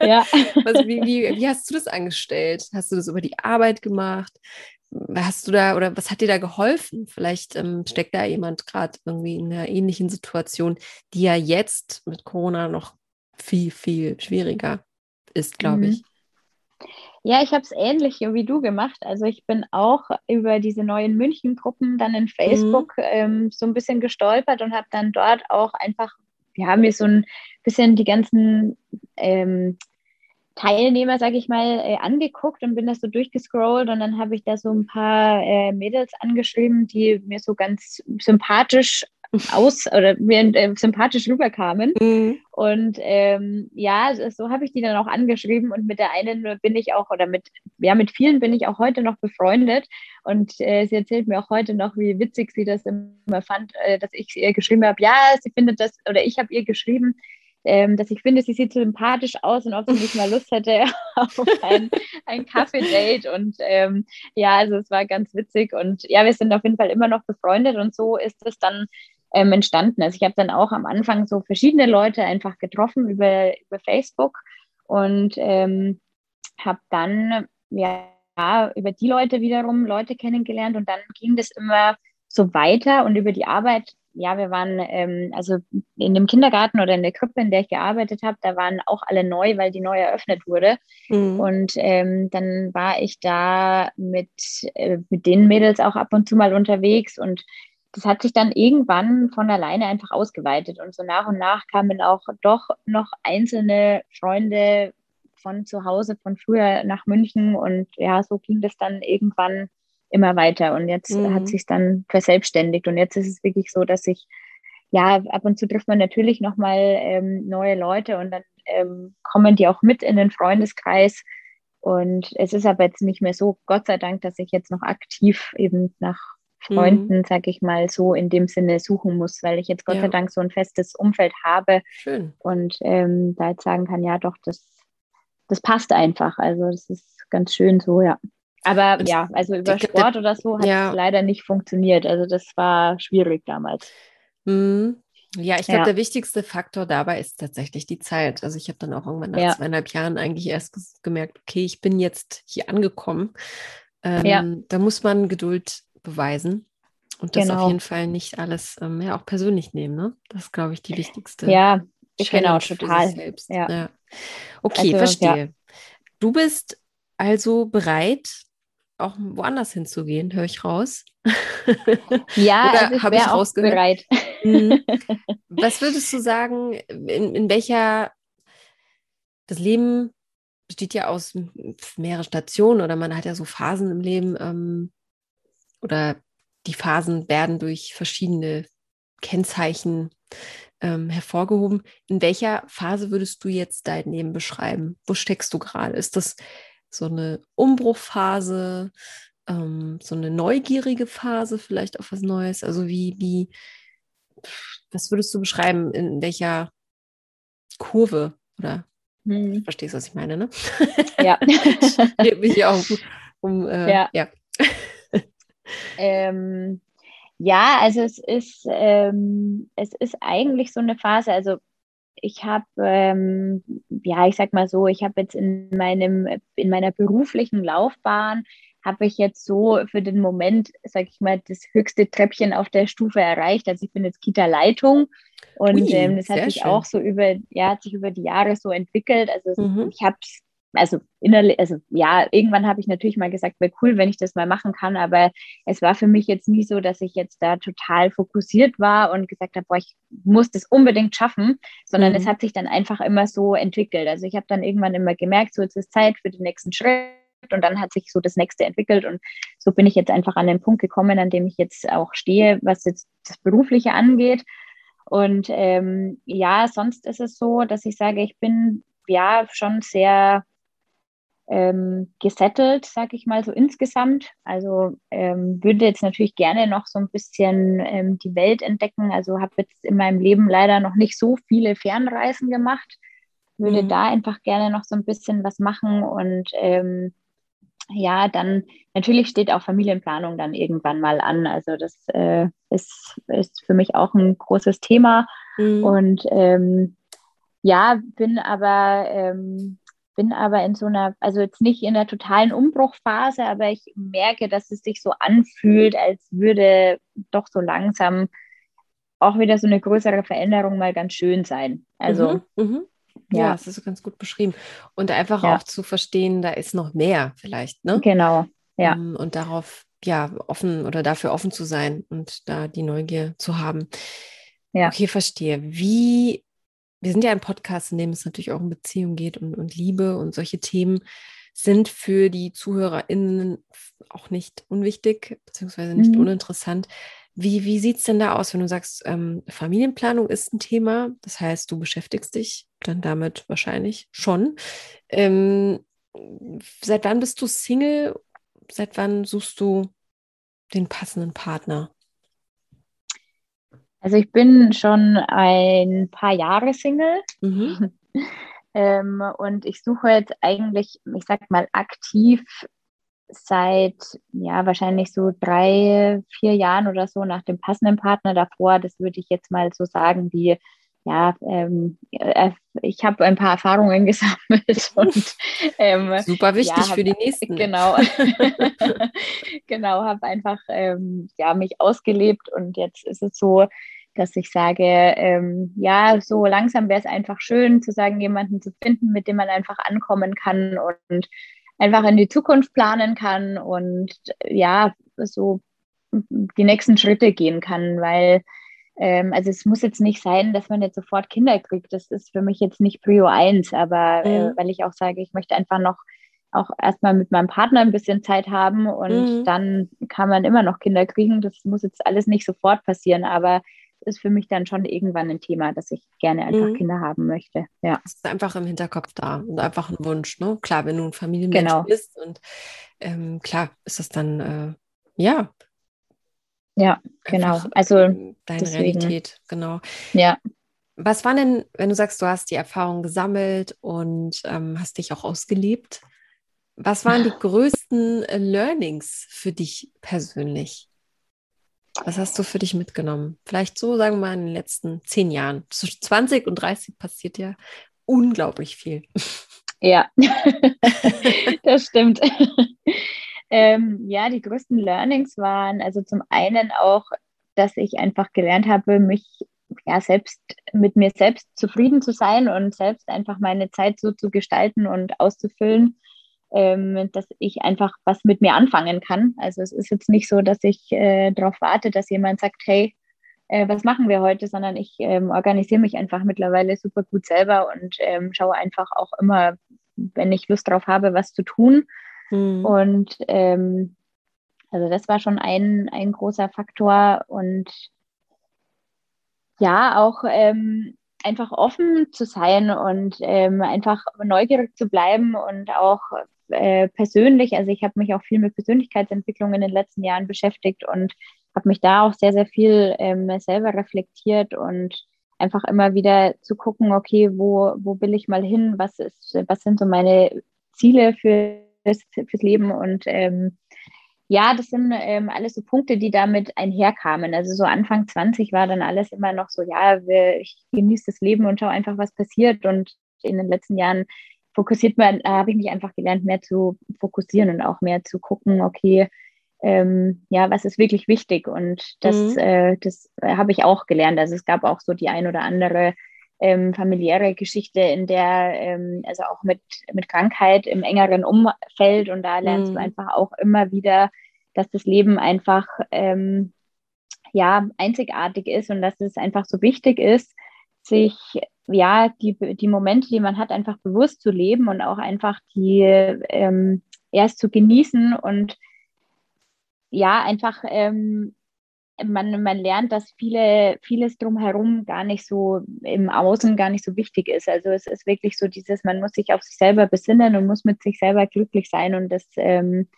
ja. Was, wie, wie, wie hast du das angestellt? Hast du das über die Arbeit gemacht? Hast du da oder was hat dir da geholfen? Vielleicht ähm, steckt da jemand gerade irgendwie in einer ähnlichen Situation, die ja jetzt mit Corona noch viel, viel schwieriger ist, glaube mhm. ich. Ja, ich habe es ähnlich wie du gemacht. Also ich bin auch über diese neuen München-Gruppen dann in mhm. Facebook mhm. ähm, so ein bisschen gestolpert und habe dann dort auch einfach, wir haben mir so ein bisschen die ganzen ähm, Teilnehmer, sage ich mal, äh, angeguckt und bin das so durchgescrollt und dann habe ich da so ein paar äh, Mädels angeschrieben, die mir so ganz sympathisch aus oder mir äh, sympathisch rüberkamen. Mhm. Und ähm, ja, so habe ich die dann auch angeschrieben und mit der einen bin ich auch, oder mit, ja, mit vielen bin ich auch heute noch befreundet. Und äh, sie erzählt mir auch heute noch, wie witzig sie das immer fand, äh, dass ich ihr geschrieben habe, ja, sie findet das, oder ich habe ihr geschrieben, ähm, dass ich finde, sie sieht so sympathisch aus und ob sie nicht mal Lust hätte auf ein, ein Kaffee-Date. Und ähm, ja, also es war ganz witzig. Und ja, wir sind auf jeden Fall immer noch befreundet und so ist es dann ähm, entstanden. Also ich habe dann auch am Anfang so verschiedene Leute einfach getroffen über, über Facebook und ähm, habe dann ja über die Leute wiederum Leute kennengelernt und dann ging das immer so weiter und über die Arbeit. Ja, wir waren ähm, also in dem Kindergarten oder in der Krippe, in der ich gearbeitet habe, da waren auch alle neu, weil die neu eröffnet wurde. Mhm. Und ähm, dann war ich da mit, äh, mit den Mädels auch ab und zu mal unterwegs und das hat sich dann irgendwann von alleine einfach ausgeweitet. Und so nach und nach kamen auch doch noch einzelne Freunde von zu Hause, von früher nach München. Und ja, so ging das dann irgendwann immer weiter. Und jetzt mhm. hat sich dann verselbstständigt. Und jetzt ist es wirklich so, dass ich, ja, ab und zu trifft man natürlich nochmal ähm, neue Leute und dann ähm, kommen die auch mit in den Freundeskreis. Und es ist aber jetzt nicht mehr so, Gott sei Dank, dass ich jetzt noch aktiv eben nach Freunden, mhm. sag ich mal, so in dem Sinne suchen muss, weil ich jetzt Gott ja. sei Dank so ein festes Umfeld habe Schön. und ähm, da jetzt sagen kann, ja doch, das, das passt einfach. Also das ist ganz schön so, ja. Aber und ja, also über Sport oder so hat ja. es leider nicht funktioniert. Also das war schwierig damals. Mhm. Ja, ich glaube, ja. der wichtigste Faktor dabei ist tatsächlich die Zeit. Also ich habe dann auch irgendwann nach ja. zweieinhalb Jahren eigentlich erst gemerkt, okay, ich bin jetzt hier angekommen. Ähm, ja. Da muss man Geduld beweisen und das genau. auf jeden Fall nicht alles ähm, ja auch persönlich nehmen. Ne? Das ist, glaube ich, die wichtigste. Ja, genau, total. Ja. ja. Okay, also, verstehe. Du bist also bereit, auch woanders hinzugehen, höre ich raus. Ja, also ich wäre auch bereit. Mhm. Was würdest du sagen, in, in welcher das Leben besteht ja aus mehreren Stationen oder man hat ja so Phasen im Leben. Ähm, oder die Phasen werden durch verschiedene Kennzeichen ähm, hervorgehoben. In welcher Phase würdest du jetzt dein Leben beschreiben? Wo steckst du gerade? Ist das so eine Umbruchphase, ähm, so eine neugierige Phase, vielleicht auf was Neues? Also wie, wie, was würdest du beschreiben, in welcher Kurve oder hm. verstehst du, was ich meine, ne? Ja. mich auch um, äh, ja. ja. Ähm, ja, also es ist, ähm, es ist eigentlich so eine Phase, also ich habe, ähm, ja, ich sag mal so, ich habe jetzt in meinem, in meiner beruflichen Laufbahn habe ich jetzt so für den Moment, sag ich mal, das höchste Treppchen auf der Stufe erreicht. Also ich bin jetzt Kita-Leitung und Ui, ähm, das hat sich schön. auch so über, ja, hat sich über die Jahre so entwickelt. Also mhm. ich habe also innerlich, also ja, irgendwann habe ich natürlich mal gesagt, wäre cool, wenn ich das mal machen kann, aber es war für mich jetzt nie so, dass ich jetzt da total fokussiert war und gesagt habe, boah, ich muss das unbedingt schaffen, sondern mhm. es hat sich dann einfach immer so entwickelt. Also ich habe dann irgendwann immer gemerkt, so jetzt ist Zeit für den nächsten Schritt und dann hat sich so das nächste entwickelt und so bin ich jetzt einfach an den Punkt gekommen, an dem ich jetzt auch stehe, was jetzt das Berufliche angeht. Und ähm, ja, sonst ist es so, dass ich sage, ich bin ja schon sehr ähm, gesettelt, sag ich mal so insgesamt. Also ähm, würde jetzt natürlich gerne noch so ein bisschen ähm, die Welt entdecken. Also habe jetzt in meinem Leben leider noch nicht so viele Fernreisen gemacht. Würde mhm. da einfach gerne noch so ein bisschen was machen und ähm, ja, dann natürlich steht auch Familienplanung dann irgendwann mal an. Also das äh, ist, ist für mich auch ein großes Thema. Mhm. Und ähm, ja, bin aber ähm, bin aber in so einer, also jetzt nicht in einer totalen Umbruchphase, aber ich merke, dass es sich so anfühlt, als würde doch so langsam auch wieder so eine größere Veränderung mal ganz schön sein. Also mhm, mh. ja. ja, das ist ganz gut beschrieben. Und einfach ja. auch zu verstehen, da ist noch mehr vielleicht, ne? Genau, ja. Ähm, und darauf ja offen oder dafür offen zu sein und da die Neugier zu haben. Ja. Okay, verstehe. Wie wir sind ja ein Podcast, in dem es natürlich auch um Beziehung geht und, und Liebe und solche Themen sind für die ZuhörerInnen auch nicht unwichtig, beziehungsweise nicht mhm. uninteressant. Wie, wie sieht es denn da aus, wenn du sagst, ähm, Familienplanung ist ein Thema? Das heißt, du beschäftigst dich dann damit wahrscheinlich schon. Ähm, seit wann bist du Single? Seit wann suchst du den passenden Partner? Also ich bin schon ein paar Jahre Single. Mhm. ähm, und ich suche jetzt eigentlich, ich sag mal, aktiv seit ja wahrscheinlich so drei, vier Jahren oder so nach dem passenden Partner davor. Das würde ich jetzt mal so sagen, wie ja, ähm, äh, ich habe ein paar Erfahrungen gesammelt und ähm, super wichtig ja, hab, für die nächsten. Genau, genau, habe einfach ähm, ja mich ausgelebt und jetzt ist es so, dass ich sage, ähm, ja, so langsam wäre es einfach schön zu sagen, jemanden zu finden, mit dem man einfach ankommen kann und einfach in die Zukunft planen kann und ja, so die nächsten Schritte gehen kann, weil ähm, also es muss jetzt nicht sein, dass man jetzt sofort Kinder kriegt. Das ist für mich jetzt nicht Prio 1, aber äh, mhm. äh, weil ich auch sage, ich möchte einfach noch auch erstmal mit meinem Partner ein bisschen Zeit haben und mhm. dann kann man immer noch Kinder kriegen. Das muss jetzt alles nicht sofort passieren, aber ist für mich dann schon irgendwann ein Thema, dass ich gerne einfach mhm. Kinder haben möchte. Ja. Das ist einfach im Hinterkopf da und einfach ein Wunsch. Ne? Klar, wenn du ein Familienmensch genau. bist und ähm, klar ist das dann, äh, ja. Ja, genau. Also deine deswegen. Realität, genau. Ja. Was war denn, wenn du sagst, du hast die Erfahrung gesammelt und ähm, hast dich auch ausgelebt? Was waren die größten äh, Learnings für dich persönlich? Was hast du für dich mitgenommen? Vielleicht so, sagen wir mal, in den letzten zehn Jahren. Zwischen 20 und 30 passiert ja unglaublich viel. Ja, das stimmt. ähm, ja, die größten Learnings waren also zum einen auch, dass ich einfach gelernt habe, mich ja selbst mit mir selbst zufrieden zu sein und selbst einfach meine Zeit so zu gestalten und auszufüllen, ähm, dass ich einfach was mit mir anfangen kann. Also es ist jetzt nicht so, dass ich äh, darauf warte, dass jemand sagt, hey, äh, was machen wir heute, sondern ich ähm, organisiere mich einfach mittlerweile super gut selber und ähm, schaue einfach auch immer, wenn ich Lust drauf habe, was zu tun. Mhm. Und ähm, also das war schon ein, ein großer Faktor und ja, auch ähm, einfach offen zu sein und ähm, einfach neugierig zu bleiben und auch äh, persönlich, also ich habe mich auch viel mit Persönlichkeitsentwicklung in den letzten Jahren beschäftigt und habe mich da auch sehr, sehr viel ähm, selber reflektiert und einfach immer wieder zu gucken, okay, wo, wo will ich mal hin, was ist, was sind so meine Ziele für fürs Leben und ähm, ja, das sind ähm, alles so Punkte, die damit einherkamen. Also so Anfang 20 war dann alles immer noch so, ja, ich genieße das Leben und schaue einfach, was passiert. Und in den letzten Jahren fokussiert man, äh, habe ich mich einfach gelernt, mehr zu fokussieren und auch mehr zu gucken, okay, ähm, ja, was ist wirklich wichtig? Und das, mhm. äh, das habe ich auch gelernt. Also es gab auch so die ein oder andere ähm, familiäre Geschichte, in der, ähm, also auch mit, mit Krankheit im engeren Umfeld und da lernst mhm. du einfach auch immer wieder, dass das Leben einfach ähm, ja einzigartig ist und dass es einfach so wichtig ist, sich ja, die, die Momente, die man hat, einfach bewusst zu leben und auch einfach die ähm, erst zu genießen und ja, einfach ähm, man, man lernt, dass viele, vieles drumherum gar nicht so im Außen gar nicht so wichtig ist. Also es ist wirklich so dieses, man muss sich auf sich selber besinnen und muss mit sich selber glücklich sein und das, ähm,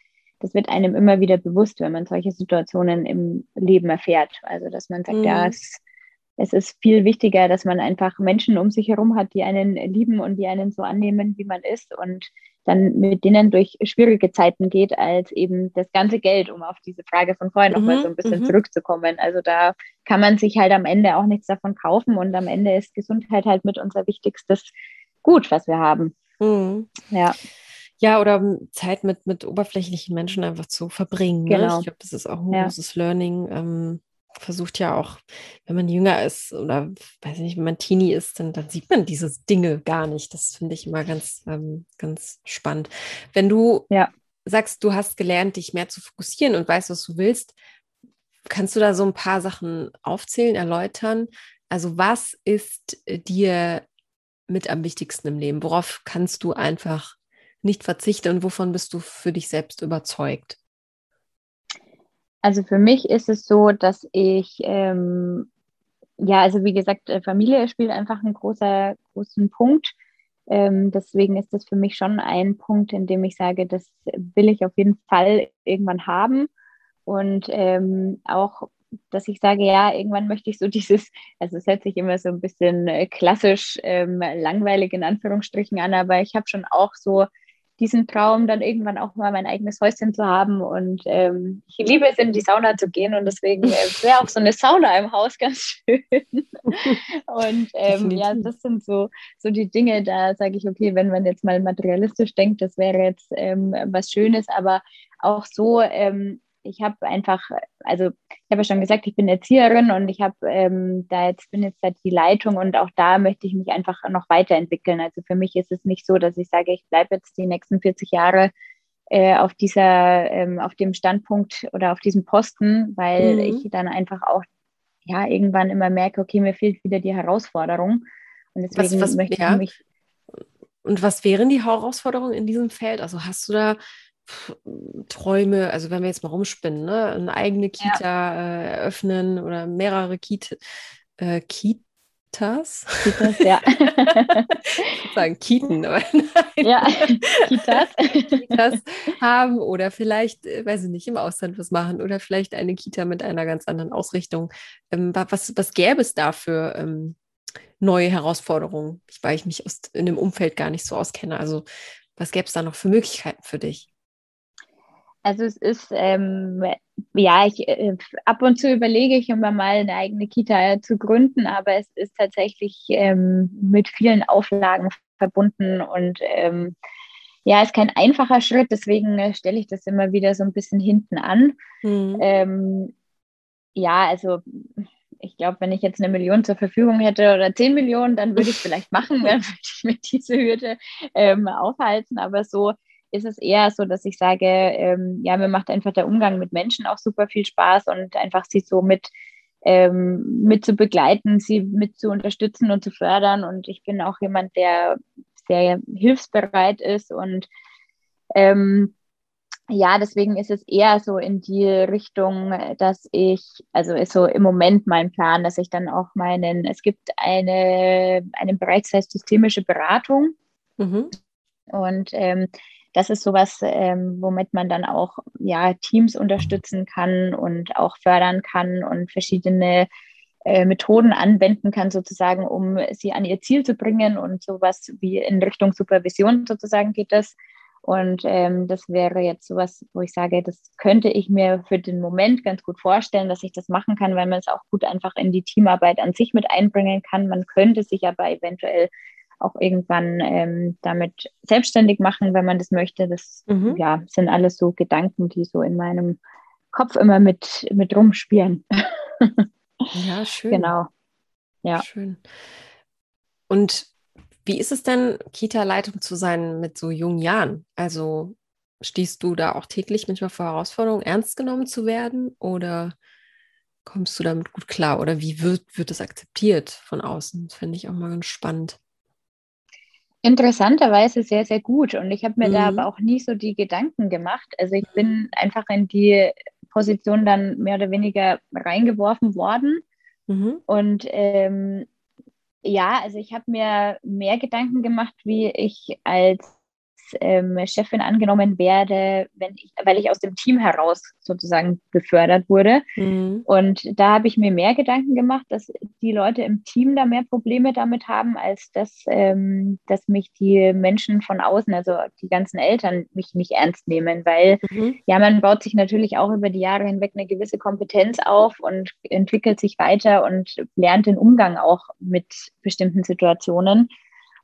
das wird einem immer wieder bewusst, wenn man solche Situationen im Leben erfährt. Also dass man sagt, mhm. ja, es es ist viel wichtiger, dass man einfach Menschen um sich herum hat, die einen lieben und die einen so annehmen, wie man ist und dann mit denen durch schwierige Zeiten geht, als eben das ganze Geld, um auf diese Frage von vorhin mhm, nochmal so ein bisschen mhm. zurückzukommen. Also da kann man sich halt am Ende auch nichts davon kaufen und am Ende ist Gesundheit halt mit unser wichtigstes Gut, was wir haben. Mhm. Ja. Ja, oder Zeit mit, mit oberflächlichen Menschen einfach zu verbringen. Ne? Genau. Ich glaube, das ist auch ein ja. großes Learning. Ähm, versucht ja auch, wenn man jünger ist oder weiß ich nicht, wenn man Teenie ist, dann, dann sieht man diese Dinge gar nicht. Das finde ich immer ganz, ähm, ganz spannend. Wenn du ja. sagst, du hast gelernt, dich mehr zu fokussieren und weißt, was du willst, kannst du da so ein paar Sachen aufzählen, erläutern? Also was ist dir mit am wichtigsten im Leben? Worauf kannst du einfach nicht verzichten und wovon bist du für dich selbst überzeugt? Also für mich ist es so, dass ich, ähm, ja, also wie gesagt, äh, Familie spielt einfach einen großer, großen Punkt. Ähm, deswegen ist das für mich schon ein Punkt, in dem ich sage, das will ich auf jeden Fall irgendwann haben. Und ähm, auch dass ich sage, ja, irgendwann möchte ich so dieses, also es hört sich immer so ein bisschen äh, klassisch ähm, langweilig in Anführungsstrichen an, aber ich habe schon auch so diesen Traum, dann irgendwann auch mal mein eigenes Häuschen zu haben. Und ähm, ich liebe es, in die Sauna zu gehen. Und deswegen äh, wäre auch so eine Sauna im Haus ganz schön. und ähm, ja, das sind so, so die Dinge, da sage ich, okay, wenn man jetzt mal materialistisch denkt, das wäre jetzt ähm, was Schönes, aber auch so, ähm, ich habe einfach, also ich habe ja schon gesagt, ich bin Erzieherin und ich habe ähm, da jetzt bin jetzt da die Leitung und auch da möchte ich mich einfach noch weiterentwickeln. Also für mich ist es nicht so, dass ich sage, ich bleibe jetzt die nächsten 40 Jahre äh, auf dieser, ähm, auf dem Standpunkt oder auf diesem Posten, weil mhm. ich dann einfach auch ja irgendwann immer merke, okay, mir fehlt wieder die Herausforderung und deswegen was, was, möchte ja. ich mich und was wären die Herausforderungen in diesem Feld? Also hast du da Träume, also wenn wir jetzt mal rumspinnen, ne? eine eigene Kita ja. äh, eröffnen oder mehrere Kita, äh, Kitas. Kitas, ja. sagen Kiten, aber nein. Ja, Kitas. Kitas haben oder vielleicht, äh, weiß ich nicht, im Ausland was machen oder vielleicht eine Kita mit einer ganz anderen Ausrichtung. Ähm, was, was gäbe es da für ähm, neue Herausforderungen, weil ich mich aus, in dem Umfeld gar nicht so auskenne? Also was gäbe es da noch für Möglichkeiten für dich? Also es ist, ähm, ja, ich, äh, ab und zu überlege ich immer mal eine eigene Kita zu gründen, aber es ist tatsächlich ähm, mit vielen Auflagen verbunden und ähm, ja, ist kein einfacher Schritt, deswegen äh, stelle ich das immer wieder so ein bisschen hinten an. Mhm. ja, also ich glaube, wenn ich jetzt eine Million zur Verfügung hätte oder zehn Millionen, dann würde ich es vielleicht machen, dann würde ich mir diese Hürde ähm, aufhalten, aber so ist es eher so, dass ich sage, ähm, ja, mir macht einfach der Umgang mit Menschen auch super viel Spaß und einfach sie so mit, ähm, mit zu begleiten, sie mit zu unterstützen und zu fördern. Und ich bin auch jemand, der sehr hilfsbereit ist und ähm, ja, deswegen ist es eher so in die Richtung, dass ich, also ist so im Moment mein Plan, dass ich dann auch meinen, es gibt eine, einen Bereich, das heißt systemische Beratung. Mhm. Und ähm, das ist sowas, ähm, womit man dann auch ja, Teams unterstützen kann und auch fördern kann und verschiedene äh, Methoden anwenden kann, sozusagen, um sie an ihr Ziel zu bringen und sowas wie in Richtung Supervision sozusagen geht das. Und ähm, das wäre jetzt sowas, wo ich sage, das könnte ich mir für den Moment ganz gut vorstellen, dass ich das machen kann, weil man es auch gut einfach in die Teamarbeit an sich mit einbringen kann. Man könnte sich aber eventuell auch irgendwann ähm, damit selbstständig machen, wenn man das möchte. Das mhm. ja, sind alles so Gedanken, die so in meinem Kopf immer mit, mit rumspielen. ja, schön. Genau. Ja. Schön. Und wie ist es denn, Kita-Leitung zu sein mit so jungen Jahren? Also stehst du da auch täglich manchmal vor Herausforderungen, ernst genommen zu werden? Oder kommst du damit gut klar? Oder wie wird, wird das akzeptiert von außen? Das finde ich auch mal ganz spannend. Interessanterweise sehr, sehr gut. Und ich habe mir mhm. da aber auch nie so die Gedanken gemacht. Also ich bin einfach in die Position dann mehr oder weniger reingeworfen worden. Mhm. Und ähm, ja, also ich habe mir mehr Gedanken gemacht, wie ich als ähm, Chefin angenommen werde, wenn ich, weil ich aus dem Team heraus sozusagen befördert wurde. Mhm. Und da habe ich mir mehr Gedanken gemacht, dass die Leute im Team da mehr Probleme damit haben, als dass, ähm, dass mich die Menschen von außen, also die ganzen Eltern, mich nicht ernst nehmen, weil mhm. ja, man baut sich natürlich auch über die Jahre hinweg eine gewisse Kompetenz auf und entwickelt sich weiter und lernt den Umgang auch mit bestimmten Situationen.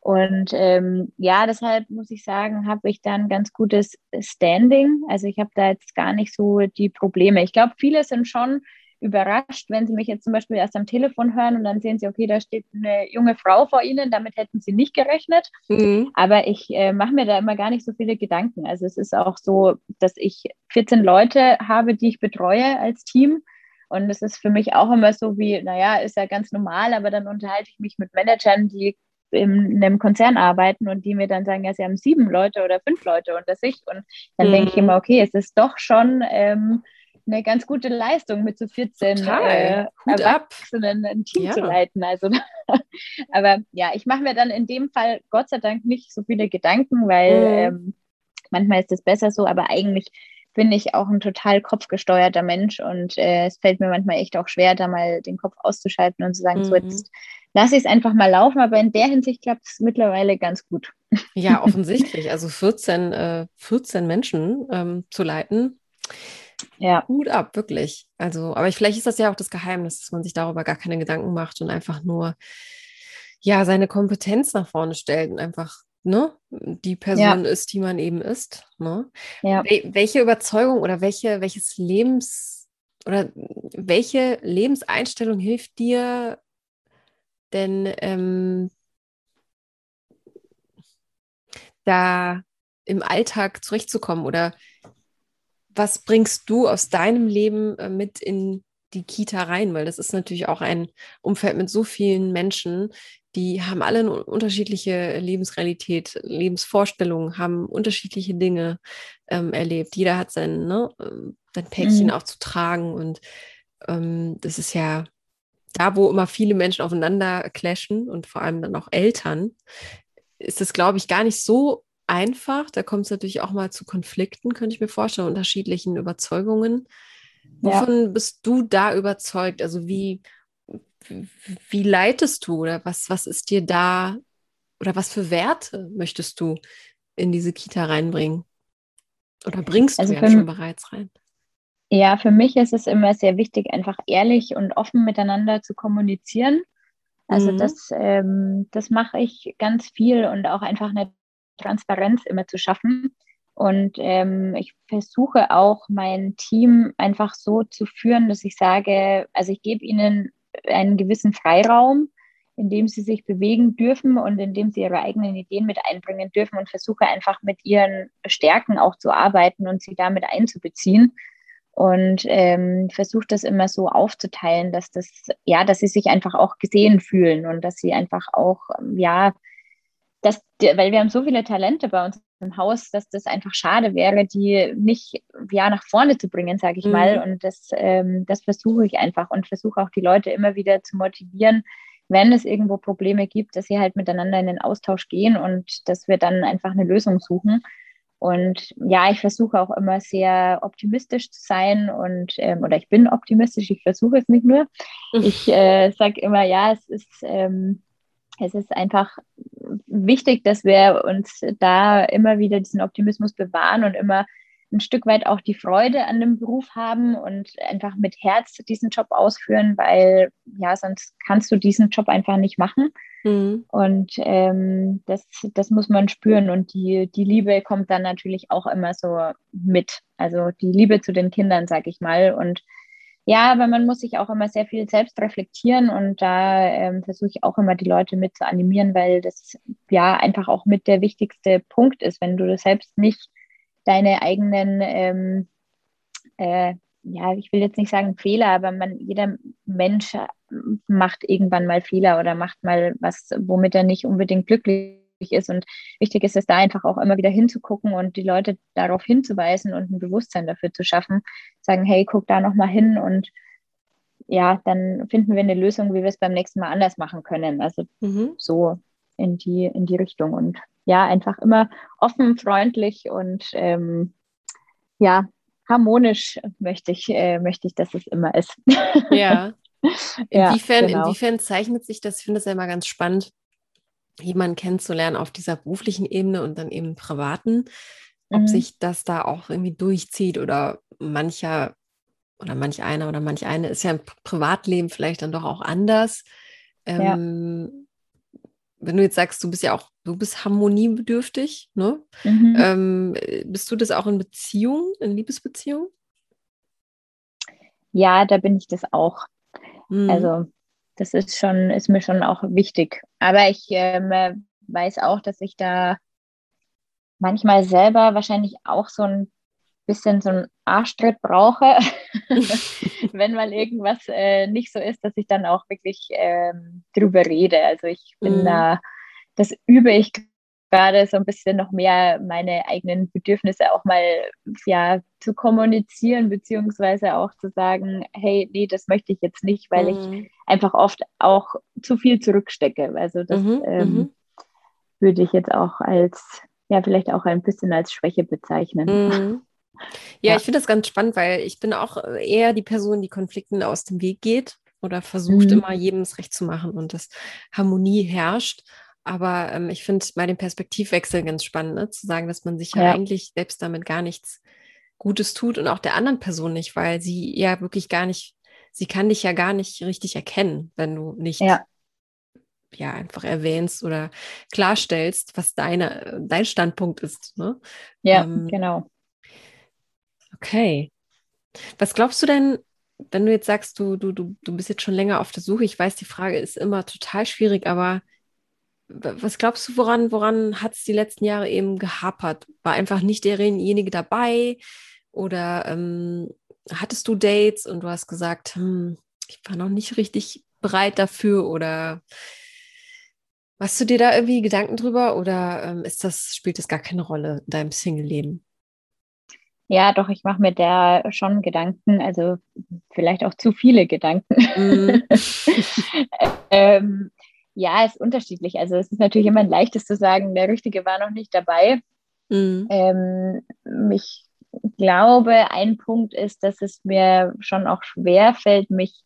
Und ähm, ja, deshalb muss ich sagen, habe ich dann ganz gutes Standing. Also ich habe da jetzt gar nicht so die Probleme. Ich glaube, viele sind schon überrascht, wenn sie mich jetzt zum Beispiel erst am Telefon hören und dann sehen sie, okay, da steht eine junge Frau vor ihnen, damit hätten sie nicht gerechnet. Mhm. Aber ich äh, mache mir da immer gar nicht so viele Gedanken. Also es ist auch so, dass ich 14 Leute habe, die ich betreue als Team. Und es ist für mich auch immer so wie, naja, ist ja ganz normal, aber dann unterhalte ich mich mit Managern, die in einem Konzern arbeiten und die mir dann sagen, ja, sie haben sieben Leute oder fünf Leute unter sich. Und dann mhm. denke ich immer, okay, es ist doch schon ähm, eine ganz gute Leistung, mit so 14 äh, Erwachsenen ein Team ja. zu leiten. Also, aber ja, ich mache mir dann in dem Fall Gott sei Dank nicht so viele Gedanken, weil mhm. ähm, manchmal ist es besser so, aber eigentlich bin ich auch ein total kopfgesteuerter Mensch und äh, es fällt mir manchmal echt auch schwer, da mal den Kopf auszuschalten und zu sagen, mhm. so jetzt lasse ich es einfach mal laufen, aber in der Hinsicht klappt es mittlerweile ganz gut. Ja, offensichtlich. Also 14, äh, 14 Menschen ähm, zu leiten. Ja. Gut ab, wirklich. Also, aber vielleicht ist das ja auch das Geheimnis, dass man sich darüber gar keine Gedanken macht und einfach nur ja seine Kompetenz nach vorne stellt und einfach ne, die Person ja. ist, die man eben ist. Ne? Ja. Welche Überzeugung oder welche, welches Lebens oder welche Lebenseinstellung hilft dir denn ähm, da im Alltag zurechtzukommen? Oder was bringst du aus deinem Leben äh, mit in die Kita rein? Weil das ist natürlich auch ein Umfeld mit so vielen Menschen, die haben alle eine unterschiedliche Lebensrealität, Lebensvorstellungen, haben unterschiedliche Dinge ähm, erlebt. Jeder hat sein, ne, ähm, sein Päckchen mhm. auch zu tragen. Und ähm, das ist ja da, wo immer viele Menschen aufeinander clashen und vor allem dann auch Eltern, ist es, glaube ich, gar nicht so einfach. Da kommt es natürlich auch mal zu Konflikten, könnte ich mir vorstellen, unterschiedlichen Überzeugungen. Wovon ja. bist du da überzeugt? Also wie, wie leitest du oder was, was ist dir da oder was für Werte möchtest du in diese Kita reinbringen? Oder bringst also du ja schon bereits rein? Ja, für mich ist es immer sehr wichtig, einfach ehrlich und offen miteinander zu kommunizieren. Also mhm. das, ähm, das mache ich ganz viel und auch einfach eine Transparenz immer zu schaffen. Und ähm, ich versuche auch mein Team einfach so zu führen, dass ich sage, also ich gebe ihnen einen gewissen Freiraum, in dem sie sich bewegen dürfen und in dem sie ihre eigenen Ideen mit einbringen dürfen und versuche einfach mit ihren Stärken auch zu arbeiten und sie damit einzubeziehen und ähm, versuche das immer so aufzuteilen, dass das, ja, dass sie sich einfach auch gesehen fühlen und dass sie einfach auch, ja, dass, weil wir haben so viele Talente bei uns im Haus, dass das einfach schade wäre, die nicht ja nach vorne zu bringen, sage ich mhm. mal. Und das, ähm, das versuche ich einfach und versuche auch die Leute immer wieder zu motivieren, wenn es irgendwo Probleme gibt, dass sie halt miteinander in den Austausch gehen und dass wir dann einfach eine Lösung suchen. Und ja, ich versuche auch immer sehr optimistisch zu sein und ähm, oder ich bin optimistisch, ich versuche es nicht nur. Ich äh, sage immer, ja, es ist, ähm, es ist einfach wichtig, dass wir uns da immer wieder diesen Optimismus bewahren und immer ein Stück weit auch die Freude an dem Beruf haben und einfach mit Herz diesen Job ausführen, weil ja, sonst kannst du diesen Job einfach nicht machen. Mhm. Und ähm, das, das muss man spüren und die, die Liebe kommt dann natürlich auch immer so mit. Also die Liebe zu den Kindern, sag ich mal. Und ja, aber man muss sich auch immer sehr viel selbst reflektieren und da ähm, versuche ich auch immer die Leute mit zu animieren, weil das ja einfach auch mit der wichtigste Punkt ist. Wenn du das selbst nicht deine eigenen, ähm, äh, ja, ich will jetzt nicht sagen Fehler, aber man, jeder Mensch macht irgendwann mal Fehler oder macht mal was, womit er nicht unbedingt glücklich ist. Und wichtig ist es da einfach auch immer wieder hinzugucken und die Leute darauf hinzuweisen und ein Bewusstsein dafür zu schaffen, sagen, hey, guck da nochmal hin und ja, dann finden wir eine Lösung, wie wir es beim nächsten Mal anders machen können. Also mhm. so in die, in die Richtung. Und ja, einfach immer offen, freundlich und ähm, ja, harmonisch möchte ich, äh, möchte ich, dass es immer ist. Ja. Inwiefern, ja, genau. inwiefern zeichnet sich das? Ich finde es ja immer ganz spannend, jemanden kennenzulernen auf dieser beruflichen Ebene und dann eben privaten, ob mhm. sich das da auch irgendwie durchzieht oder mancher oder manch einer oder manch eine ist ja im Privatleben vielleicht dann doch auch anders. Ähm, ja wenn du jetzt sagst, du bist ja auch, du bist harmoniebedürftig, ne? Mhm. Ähm, bist du das auch in Beziehungen, in Liebesbeziehungen? Ja, da bin ich das auch. Mhm. Also das ist schon, ist mir schon auch wichtig. Aber ich ähm, weiß auch, dass ich da manchmal selber wahrscheinlich auch so ein bisschen so einen Arschtritt brauche, wenn mal irgendwas äh, nicht so ist, dass ich dann auch wirklich ähm, drüber rede. Also ich bin mm. da, das übe ich gerade so ein bisschen noch mehr, meine eigenen Bedürfnisse auch mal ja, zu kommunizieren, beziehungsweise auch zu sagen, hey, nee, das möchte ich jetzt nicht, weil mm. ich mhm. einfach oft auch zu viel zurückstecke. Also das -hmm, ähm, würde ich jetzt auch als, ja, vielleicht auch ein bisschen als Schwäche bezeichnen. Ja, ja. ich finde das ganz spannend, weil ich bin auch eher die Person, die Konflikten aus dem Weg geht oder versucht mhm. immer jedem es recht zu machen und dass Harmonie herrscht. Aber ähm, ich finde mal den Perspektivwechsel ganz spannend, ne? zu sagen, dass man sich ja, ja eigentlich selbst damit gar nichts Gutes tut und auch der anderen Person nicht, weil sie ja wirklich gar nicht, sie kann dich ja gar nicht richtig erkennen, wenn du nicht ja, ja einfach erwähnst oder klarstellst, was deine, dein Standpunkt ist. Ne? Ja, ähm, genau. Okay. Was glaubst du denn, wenn du jetzt sagst, du, du, du, bist jetzt schon länger auf der Suche? Ich weiß, die Frage ist immer total schwierig, aber was glaubst du, woran, woran hat es die letzten Jahre eben gehapert? War einfach nicht derjenige dabei? Oder ähm, hattest du Dates und du hast gesagt, hm, ich war noch nicht richtig bereit dafür? Oder machst du dir da irgendwie Gedanken drüber? Oder ähm, ist das, spielt das gar keine Rolle in deinem Single-Leben? Ja, doch, ich mache mir da schon Gedanken, also vielleicht auch zu viele Gedanken. Mm. ähm, ja, ist unterschiedlich. Also es ist natürlich immer ein leichtes zu sagen, der Richtige war noch nicht dabei. Mhm. Ähm, ich glaube, ein Punkt ist, dass es mir schon auch schwer fällt, mich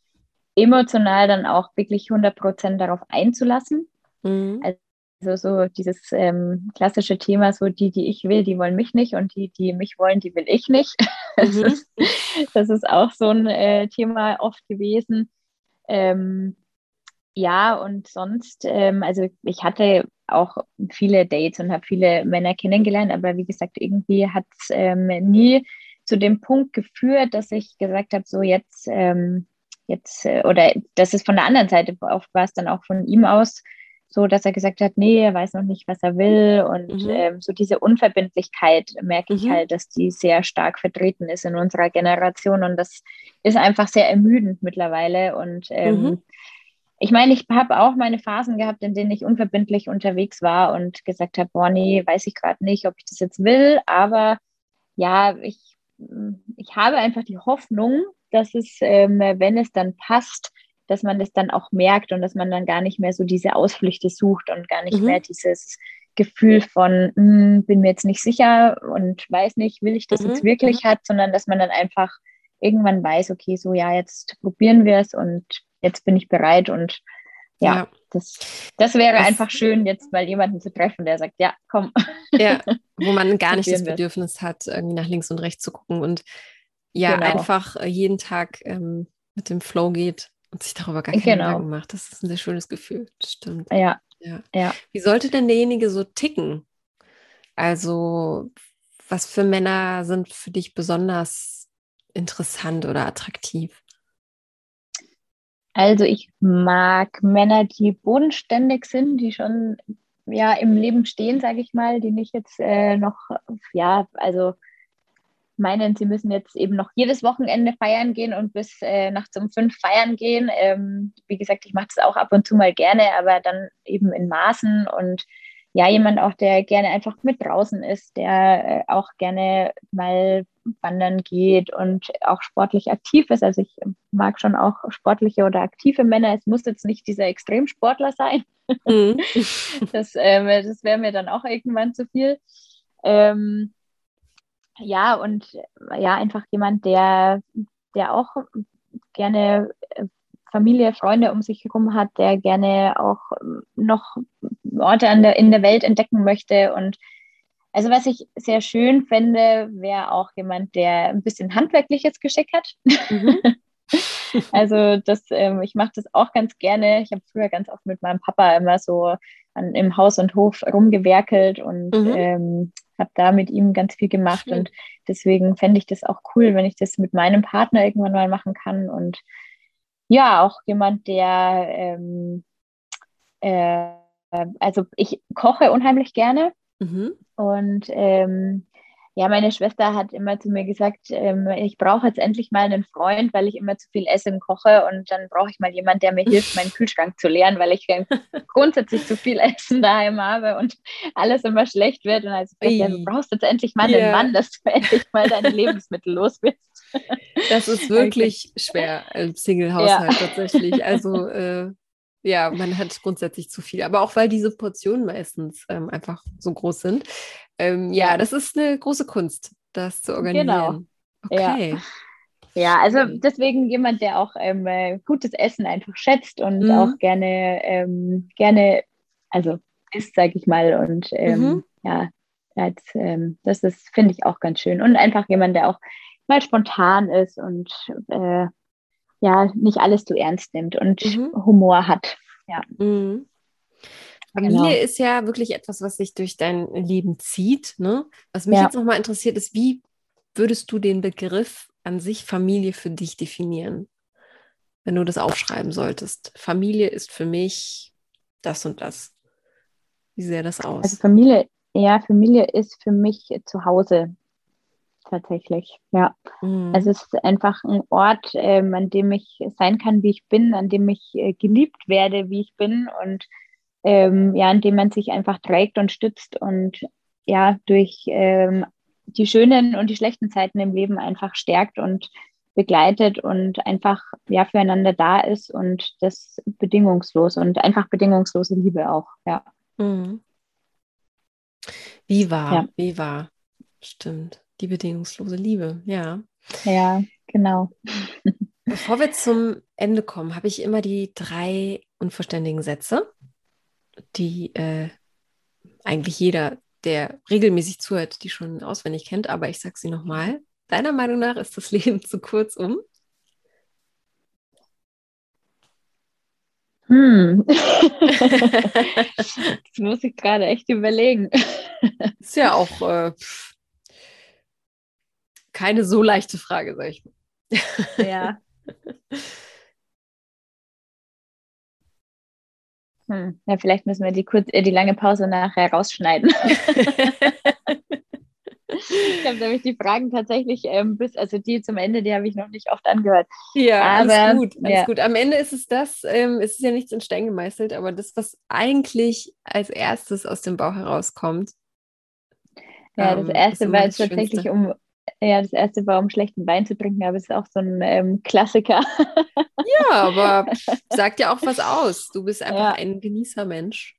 emotional dann auch wirklich 100 Prozent darauf einzulassen. Mhm. Also so dieses ähm, klassische Thema, so die, die ich will, die wollen mich nicht und die, die mich wollen, die will ich nicht. Das, mhm. ist, das ist auch so ein äh, Thema oft gewesen. Ähm, ja, und sonst, ähm, also ich hatte auch viele Dates und habe viele Männer kennengelernt, aber wie gesagt, irgendwie hat es ähm, nie zu dem Punkt geführt, dass ich gesagt habe, so jetzt, ähm, jetzt, äh, oder das ist von der anderen Seite, oft war es dann auch von ihm aus so, dass er gesagt hat, nee, er weiß noch nicht, was er will. Und mhm. ähm, so diese Unverbindlichkeit merke ich mhm. halt, dass die sehr stark vertreten ist in unserer Generation. Und das ist einfach sehr ermüdend mittlerweile. Und ähm, mhm ich meine, ich habe auch meine Phasen gehabt, in denen ich unverbindlich unterwegs war und gesagt habe, boah, nee, weiß ich gerade nicht, ob ich das jetzt will. Aber ja, ich, ich habe einfach die Hoffnung, dass es, ähm, wenn es dann passt, dass man das dann auch merkt und dass man dann gar nicht mehr so diese Ausflüchte sucht und gar nicht mhm. mehr dieses Gefühl von, hm, bin mir jetzt nicht sicher und weiß nicht, will ich das mhm. jetzt wirklich mhm. hat, sondern dass man dann einfach irgendwann weiß, okay, so ja, jetzt probieren wir es und jetzt bin ich bereit und ja, ja. Das, das wäre das, einfach schön, jetzt mal jemanden zu treffen, der sagt, ja, komm. Ja, wo man gar nicht das Bedürfnis hat, irgendwie nach links und rechts zu gucken und ja, genau. einfach äh, jeden Tag ähm, mit dem Flow geht und sich darüber gar keine genau. Gedanken macht. Das ist ein sehr schönes Gefühl. Das stimmt. Ja. ja. ja. Wie sollte denn derjenige so ticken? Also, was für Männer sind für dich besonders interessant oder attraktiv? Also ich mag Männer, die bodenständig sind, die schon ja im Leben stehen, sage ich mal, die nicht jetzt äh, noch, ja, also meinen, sie müssen jetzt eben noch jedes Wochenende feiern gehen und bis äh, nachts um fünf feiern gehen. Ähm, wie gesagt, ich mache das auch ab und zu mal gerne, aber dann eben in Maßen und ja, jemand auch, der gerne einfach mit draußen ist, der äh, auch gerne mal wandern geht und auch sportlich aktiv ist. Also ich mag schon auch sportliche oder aktive Männer. Es muss jetzt nicht dieser Extremsportler sein. Mhm. das ähm, das wäre mir dann auch irgendwann zu viel. Ähm, ja, und ja, einfach jemand, der, der auch gerne äh, Familie, Freunde um sich herum hat, der gerne auch noch Orte an der, in der Welt entdecken möchte. Und also was ich sehr schön fände, wäre auch jemand, der ein bisschen handwerkliches Geschick hat. Mhm. also das, ähm, ich mache das auch ganz gerne. Ich habe früher ganz oft mit meinem Papa immer so an, im Haus und Hof rumgewerkelt und mhm. ähm, habe da mit ihm ganz viel gemacht. Schön. Und deswegen fände ich das auch cool, wenn ich das mit meinem Partner irgendwann mal machen kann. Und ja, auch jemand, der ähm, äh, also ich koche unheimlich gerne mhm. und ähm, ja, meine Schwester hat immer zu mir gesagt, ähm, ich brauche jetzt endlich mal einen Freund, weil ich immer zu viel esse und koche und dann brauche ich mal jemanden, der mir hilft, meinen Kühlschrank zu leeren, weil ich grundsätzlich zu viel Essen daheim habe und alles immer schlecht wird. Und also ja, du brauchst jetzt endlich mal einen yeah. Mann, dass du endlich mal deine Lebensmittel los bist. Das ist wirklich schwer im Single-Haushalt ja. tatsächlich. Also äh, ja, man hat grundsätzlich zu viel, aber auch weil diese Portionen meistens ähm, einfach so groß sind. Ähm, ja, das ist eine große Kunst, das zu organisieren. Genau. Okay. Ja. Ja, also deswegen jemand, der auch ähm, äh, gutes Essen einfach schätzt und mhm. auch gerne, ähm, gerne, also isst, sag ich mal. Und ähm, mhm. ja, als, ähm, das ist, finde ich auch ganz schön. Und einfach jemand, der auch mal spontan ist und äh, ja, nicht alles zu ernst nimmt und mhm. Humor hat. Ja. Mhm. Familie genau. ist ja wirklich etwas, was sich durch dein Leben zieht. Ne? Was mich ja. jetzt nochmal interessiert, ist, wie würdest du den Begriff an sich Familie für dich definieren? Wenn du das aufschreiben solltest. Familie ist für mich das und das. Wie sähe das aus? Also Familie, ja, Familie ist für mich zu Hause tatsächlich. Ja. Mhm. Also es ist einfach ein Ort, ähm, an dem ich sein kann, wie ich bin, an dem ich äh, geliebt werde, wie ich bin und ähm, ja, an dem man sich einfach trägt und stützt und ja, durch ähm, die schönen und die schlechten Zeiten im Leben einfach stärkt und begleitet und einfach ja füreinander da ist und das bedingungslos und einfach bedingungslose Liebe auch, ja. Mhm. Wie war, ja. wie war, stimmt. Die bedingungslose Liebe, ja. Ja, genau. Bevor wir zum Ende kommen, habe ich immer die drei unvollständigen Sätze, die äh, eigentlich jeder, der regelmäßig zuhört, die schon auswendig kennt, aber ich sage sie nochmal. Deiner Meinung nach ist das Leben zu kurz um? Hm. das muss ich gerade echt überlegen. Ist ja auch äh, keine so leichte Frage, sag ich mal. Ja. Hm. Ja, vielleicht müssen wir die, kurz, äh, die lange Pause nachher rausschneiden. ich habe nämlich die Fragen tatsächlich ähm, bis, also die zum Ende, die habe ich noch nicht oft angehört. Ja, aber, alles gut, alles ja. gut. Am Ende ist es das, ähm, es ist ja nichts in Stein gemeißelt, aber das, was eigentlich als erstes aus dem Bauch herauskommt. Ja, das ähm, erste war jetzt tatsächlich um, ja, das erste war, um schlechten Wein zu trinken, aber es ist auch so ein ähm, Klassiker. ja, aber sagt ja auch was aus. Du bist einfach ja. ein Genießermensch.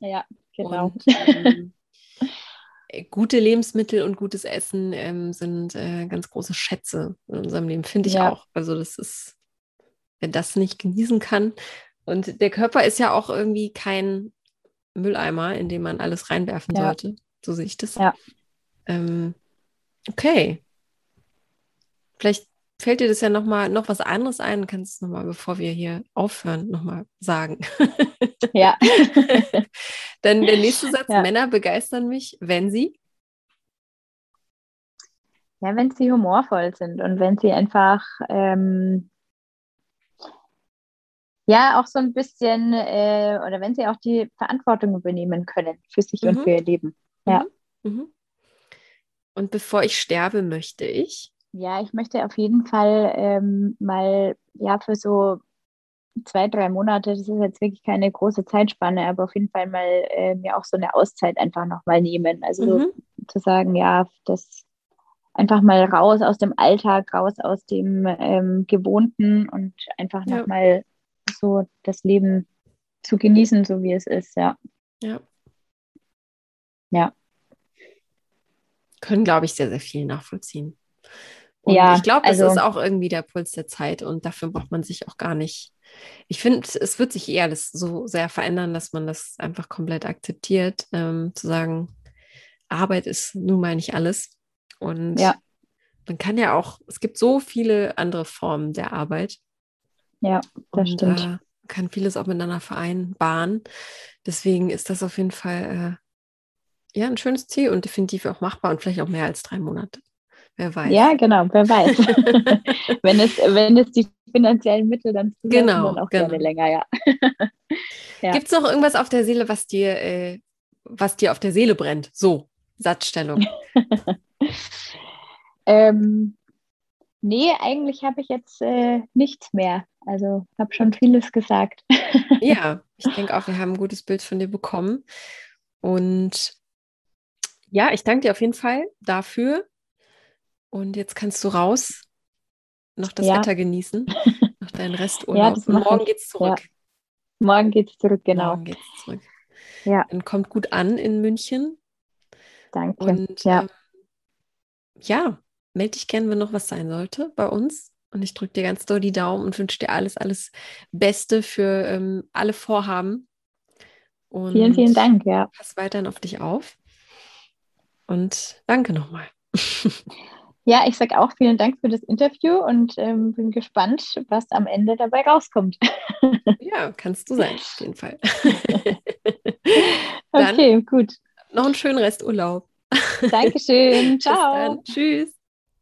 Ja, genau. Und, ähm, gute Lebensmittel und gutes Essen ähm, sind äh, ganz große Schätze in unserem Leben, finde ich ja. auch. Also das ist, wer das nicht genießen kann. Und der Körper ist ja auch irgendwie kein Mülleimer, in den man alles reinwerfen ja. sollte. So sehe ich das. Ja. Ähm, Okay. Vielleicht fällt dir das ja noch mal noch was anderes ein, kannst du noch mal, bevor wir hier aufhören, noch mal sagen. Ja. Dann der nächste Satz: ja. Männer begeistern mich, wenn sie ja, wenn sie humorvoll sind und wenn sie einfach ähm, ja auch so ein bisschen äh, oder wenn sie auch die Verantwortung übernehmen können für sich mhm. und für ihr Leben. Ja. Mhm. Mhm. Und bevor ich sterbe, möchte ich? Ja, ich möchte auf jeden Fall ähm, mal, ja, für so zwei, drei Monate, das ist jetzt wirklich keine große Zeitspanne, aber auf jeden Fall mal äh, mir auch so eine Auszeit einfach nochmal nehmen. Also mhm. zu sagen, ja, das einfach mal raus aus dem Alltag, raus aus dem ähm, Gewohnten und einfach ja. nochmal so das Leben zu genießen, so wie es ist, ja. Ja. Ja können, glaube ich, sehr, sehr viel nachvollziehen. Und ja, ich glaube, also, es ist auch irgendwie der Puls der Zeit und dafür braucht man sich auch gar nicht. Ich finde, es wird sich eher das so sehr verändern, dass man das einfach komplett akzeptiert, ähm, zu sagen, Arbeit ist nun mal nicht alles. Und ja. man kann ja auch, es gibt so viele andere Formen der Arbeit. Ja, das und, stimmt. Äh, kann vieles auch miteinander vereinbaren. Deswegen ist das auf jeden Fall äh, ja, ein schönes Ziel und definitiv auch machbar und vielleicht auch mehr als drei Monate. Wer weiß. Ja, genau, wer weiß. wenn, es, wenn es die finanziellen Mittel dann genau, dann auch genau. gerne länger, ja. ja. Gibt es noch irgendwas auf der Seele, was dir, äh, was dir auf der Seele brennt? So, Satzstellung. ähm, nee, eigentlich habe ich jetzt äh, nichts mehr. Also habe schon vieles gesagt. ja, ich denke auch, wir haben ein gutes Bild von dir bekommen. Und ja, ich danke dir auf jeden Fall dafür. Und jetzt kannst du raus, noch das ja. Wetter genießen, noch deinen Resturlaub. Ja, Und morgen geht's zurück. Ja. Morgen geht's zurück, genau. Morgen geht's zurück. Ja. Dann kommt gut an in München. Danke. Und ja. ähm, ja, melde dich gerne, wenn noch was sein sollte bei uns. Und ich drücke dir ganz doll die Daumen und wünsche dir alles, alles Beste für ähm, alle Vorhaben. Und vielen, vielen Dank, ja. Pass weiterhin auf dich auf. Und danke nochmal. Ja, ich sage auch vielen Dank für das Interview und ähm, bin gespannt, was am Ende dabei rauskommt. Ja, kannst du sein, auf jeden Fall. okay, gut. Noch einen schönen Resturlaub. Dankeschön. Ciao. Tschüss.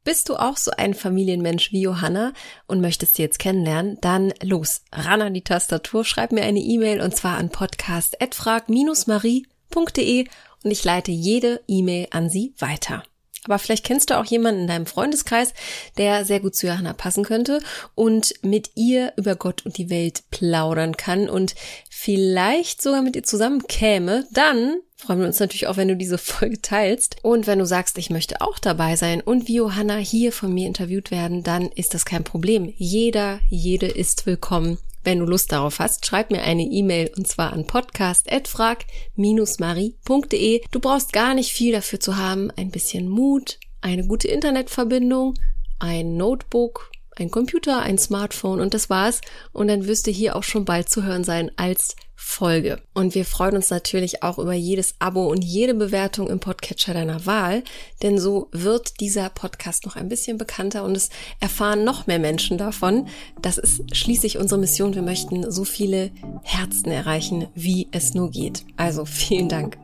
Bist du auch so ein Familienmensch wie Johanna und möchtest sie jetzt kennenlernen? Dann los, ran an die Tastatur, schreib mir eine E-Mail und zwar an podcast.frag-marie.de und ich leite jede E-Mail an sie weiter. Aber vielleicht kennst du auch jemanden in deinem Freundeskreis, der sehr gut zu Johanna passen könnte und mit ihr über Gott und die Welt plaudern kann und vielleicht sogar mit ihr zusammen käme, dann freuen wir uns natürlich auch, wenn du diese Folge teilst. Und wenn du sagst, ich möchte auch dabei sein und wie Johanna hier von mir interviewt werden, dann ist das kein Problem. Jeder, jede ist willkommen wenn du Lust darauf hast, schreib mir eine E-Mail und zwar an podcast.frag-marie.de. Du brauchst gar nicht viel dafür zu haben. Ein bisschen Mut, eine gute Internetverbindung, ein Notebook, ein Computer, ein Smartphone und das war's. Und dann wirst du hier auch schon bald zu hören sein als Folge. Und wir freuen uns natürlich auch über jedes Abo und jede Bewertung im Podcatcher deiner Wahl, denn so wird dieser Podcast noch ein bisschen bekannter und es erfahren noch mehr Menschen davon. Das ist schließlich unsere Mission. Wir möchten so viele Herzen erreichen, wie es nur geht. Also vielen Dank.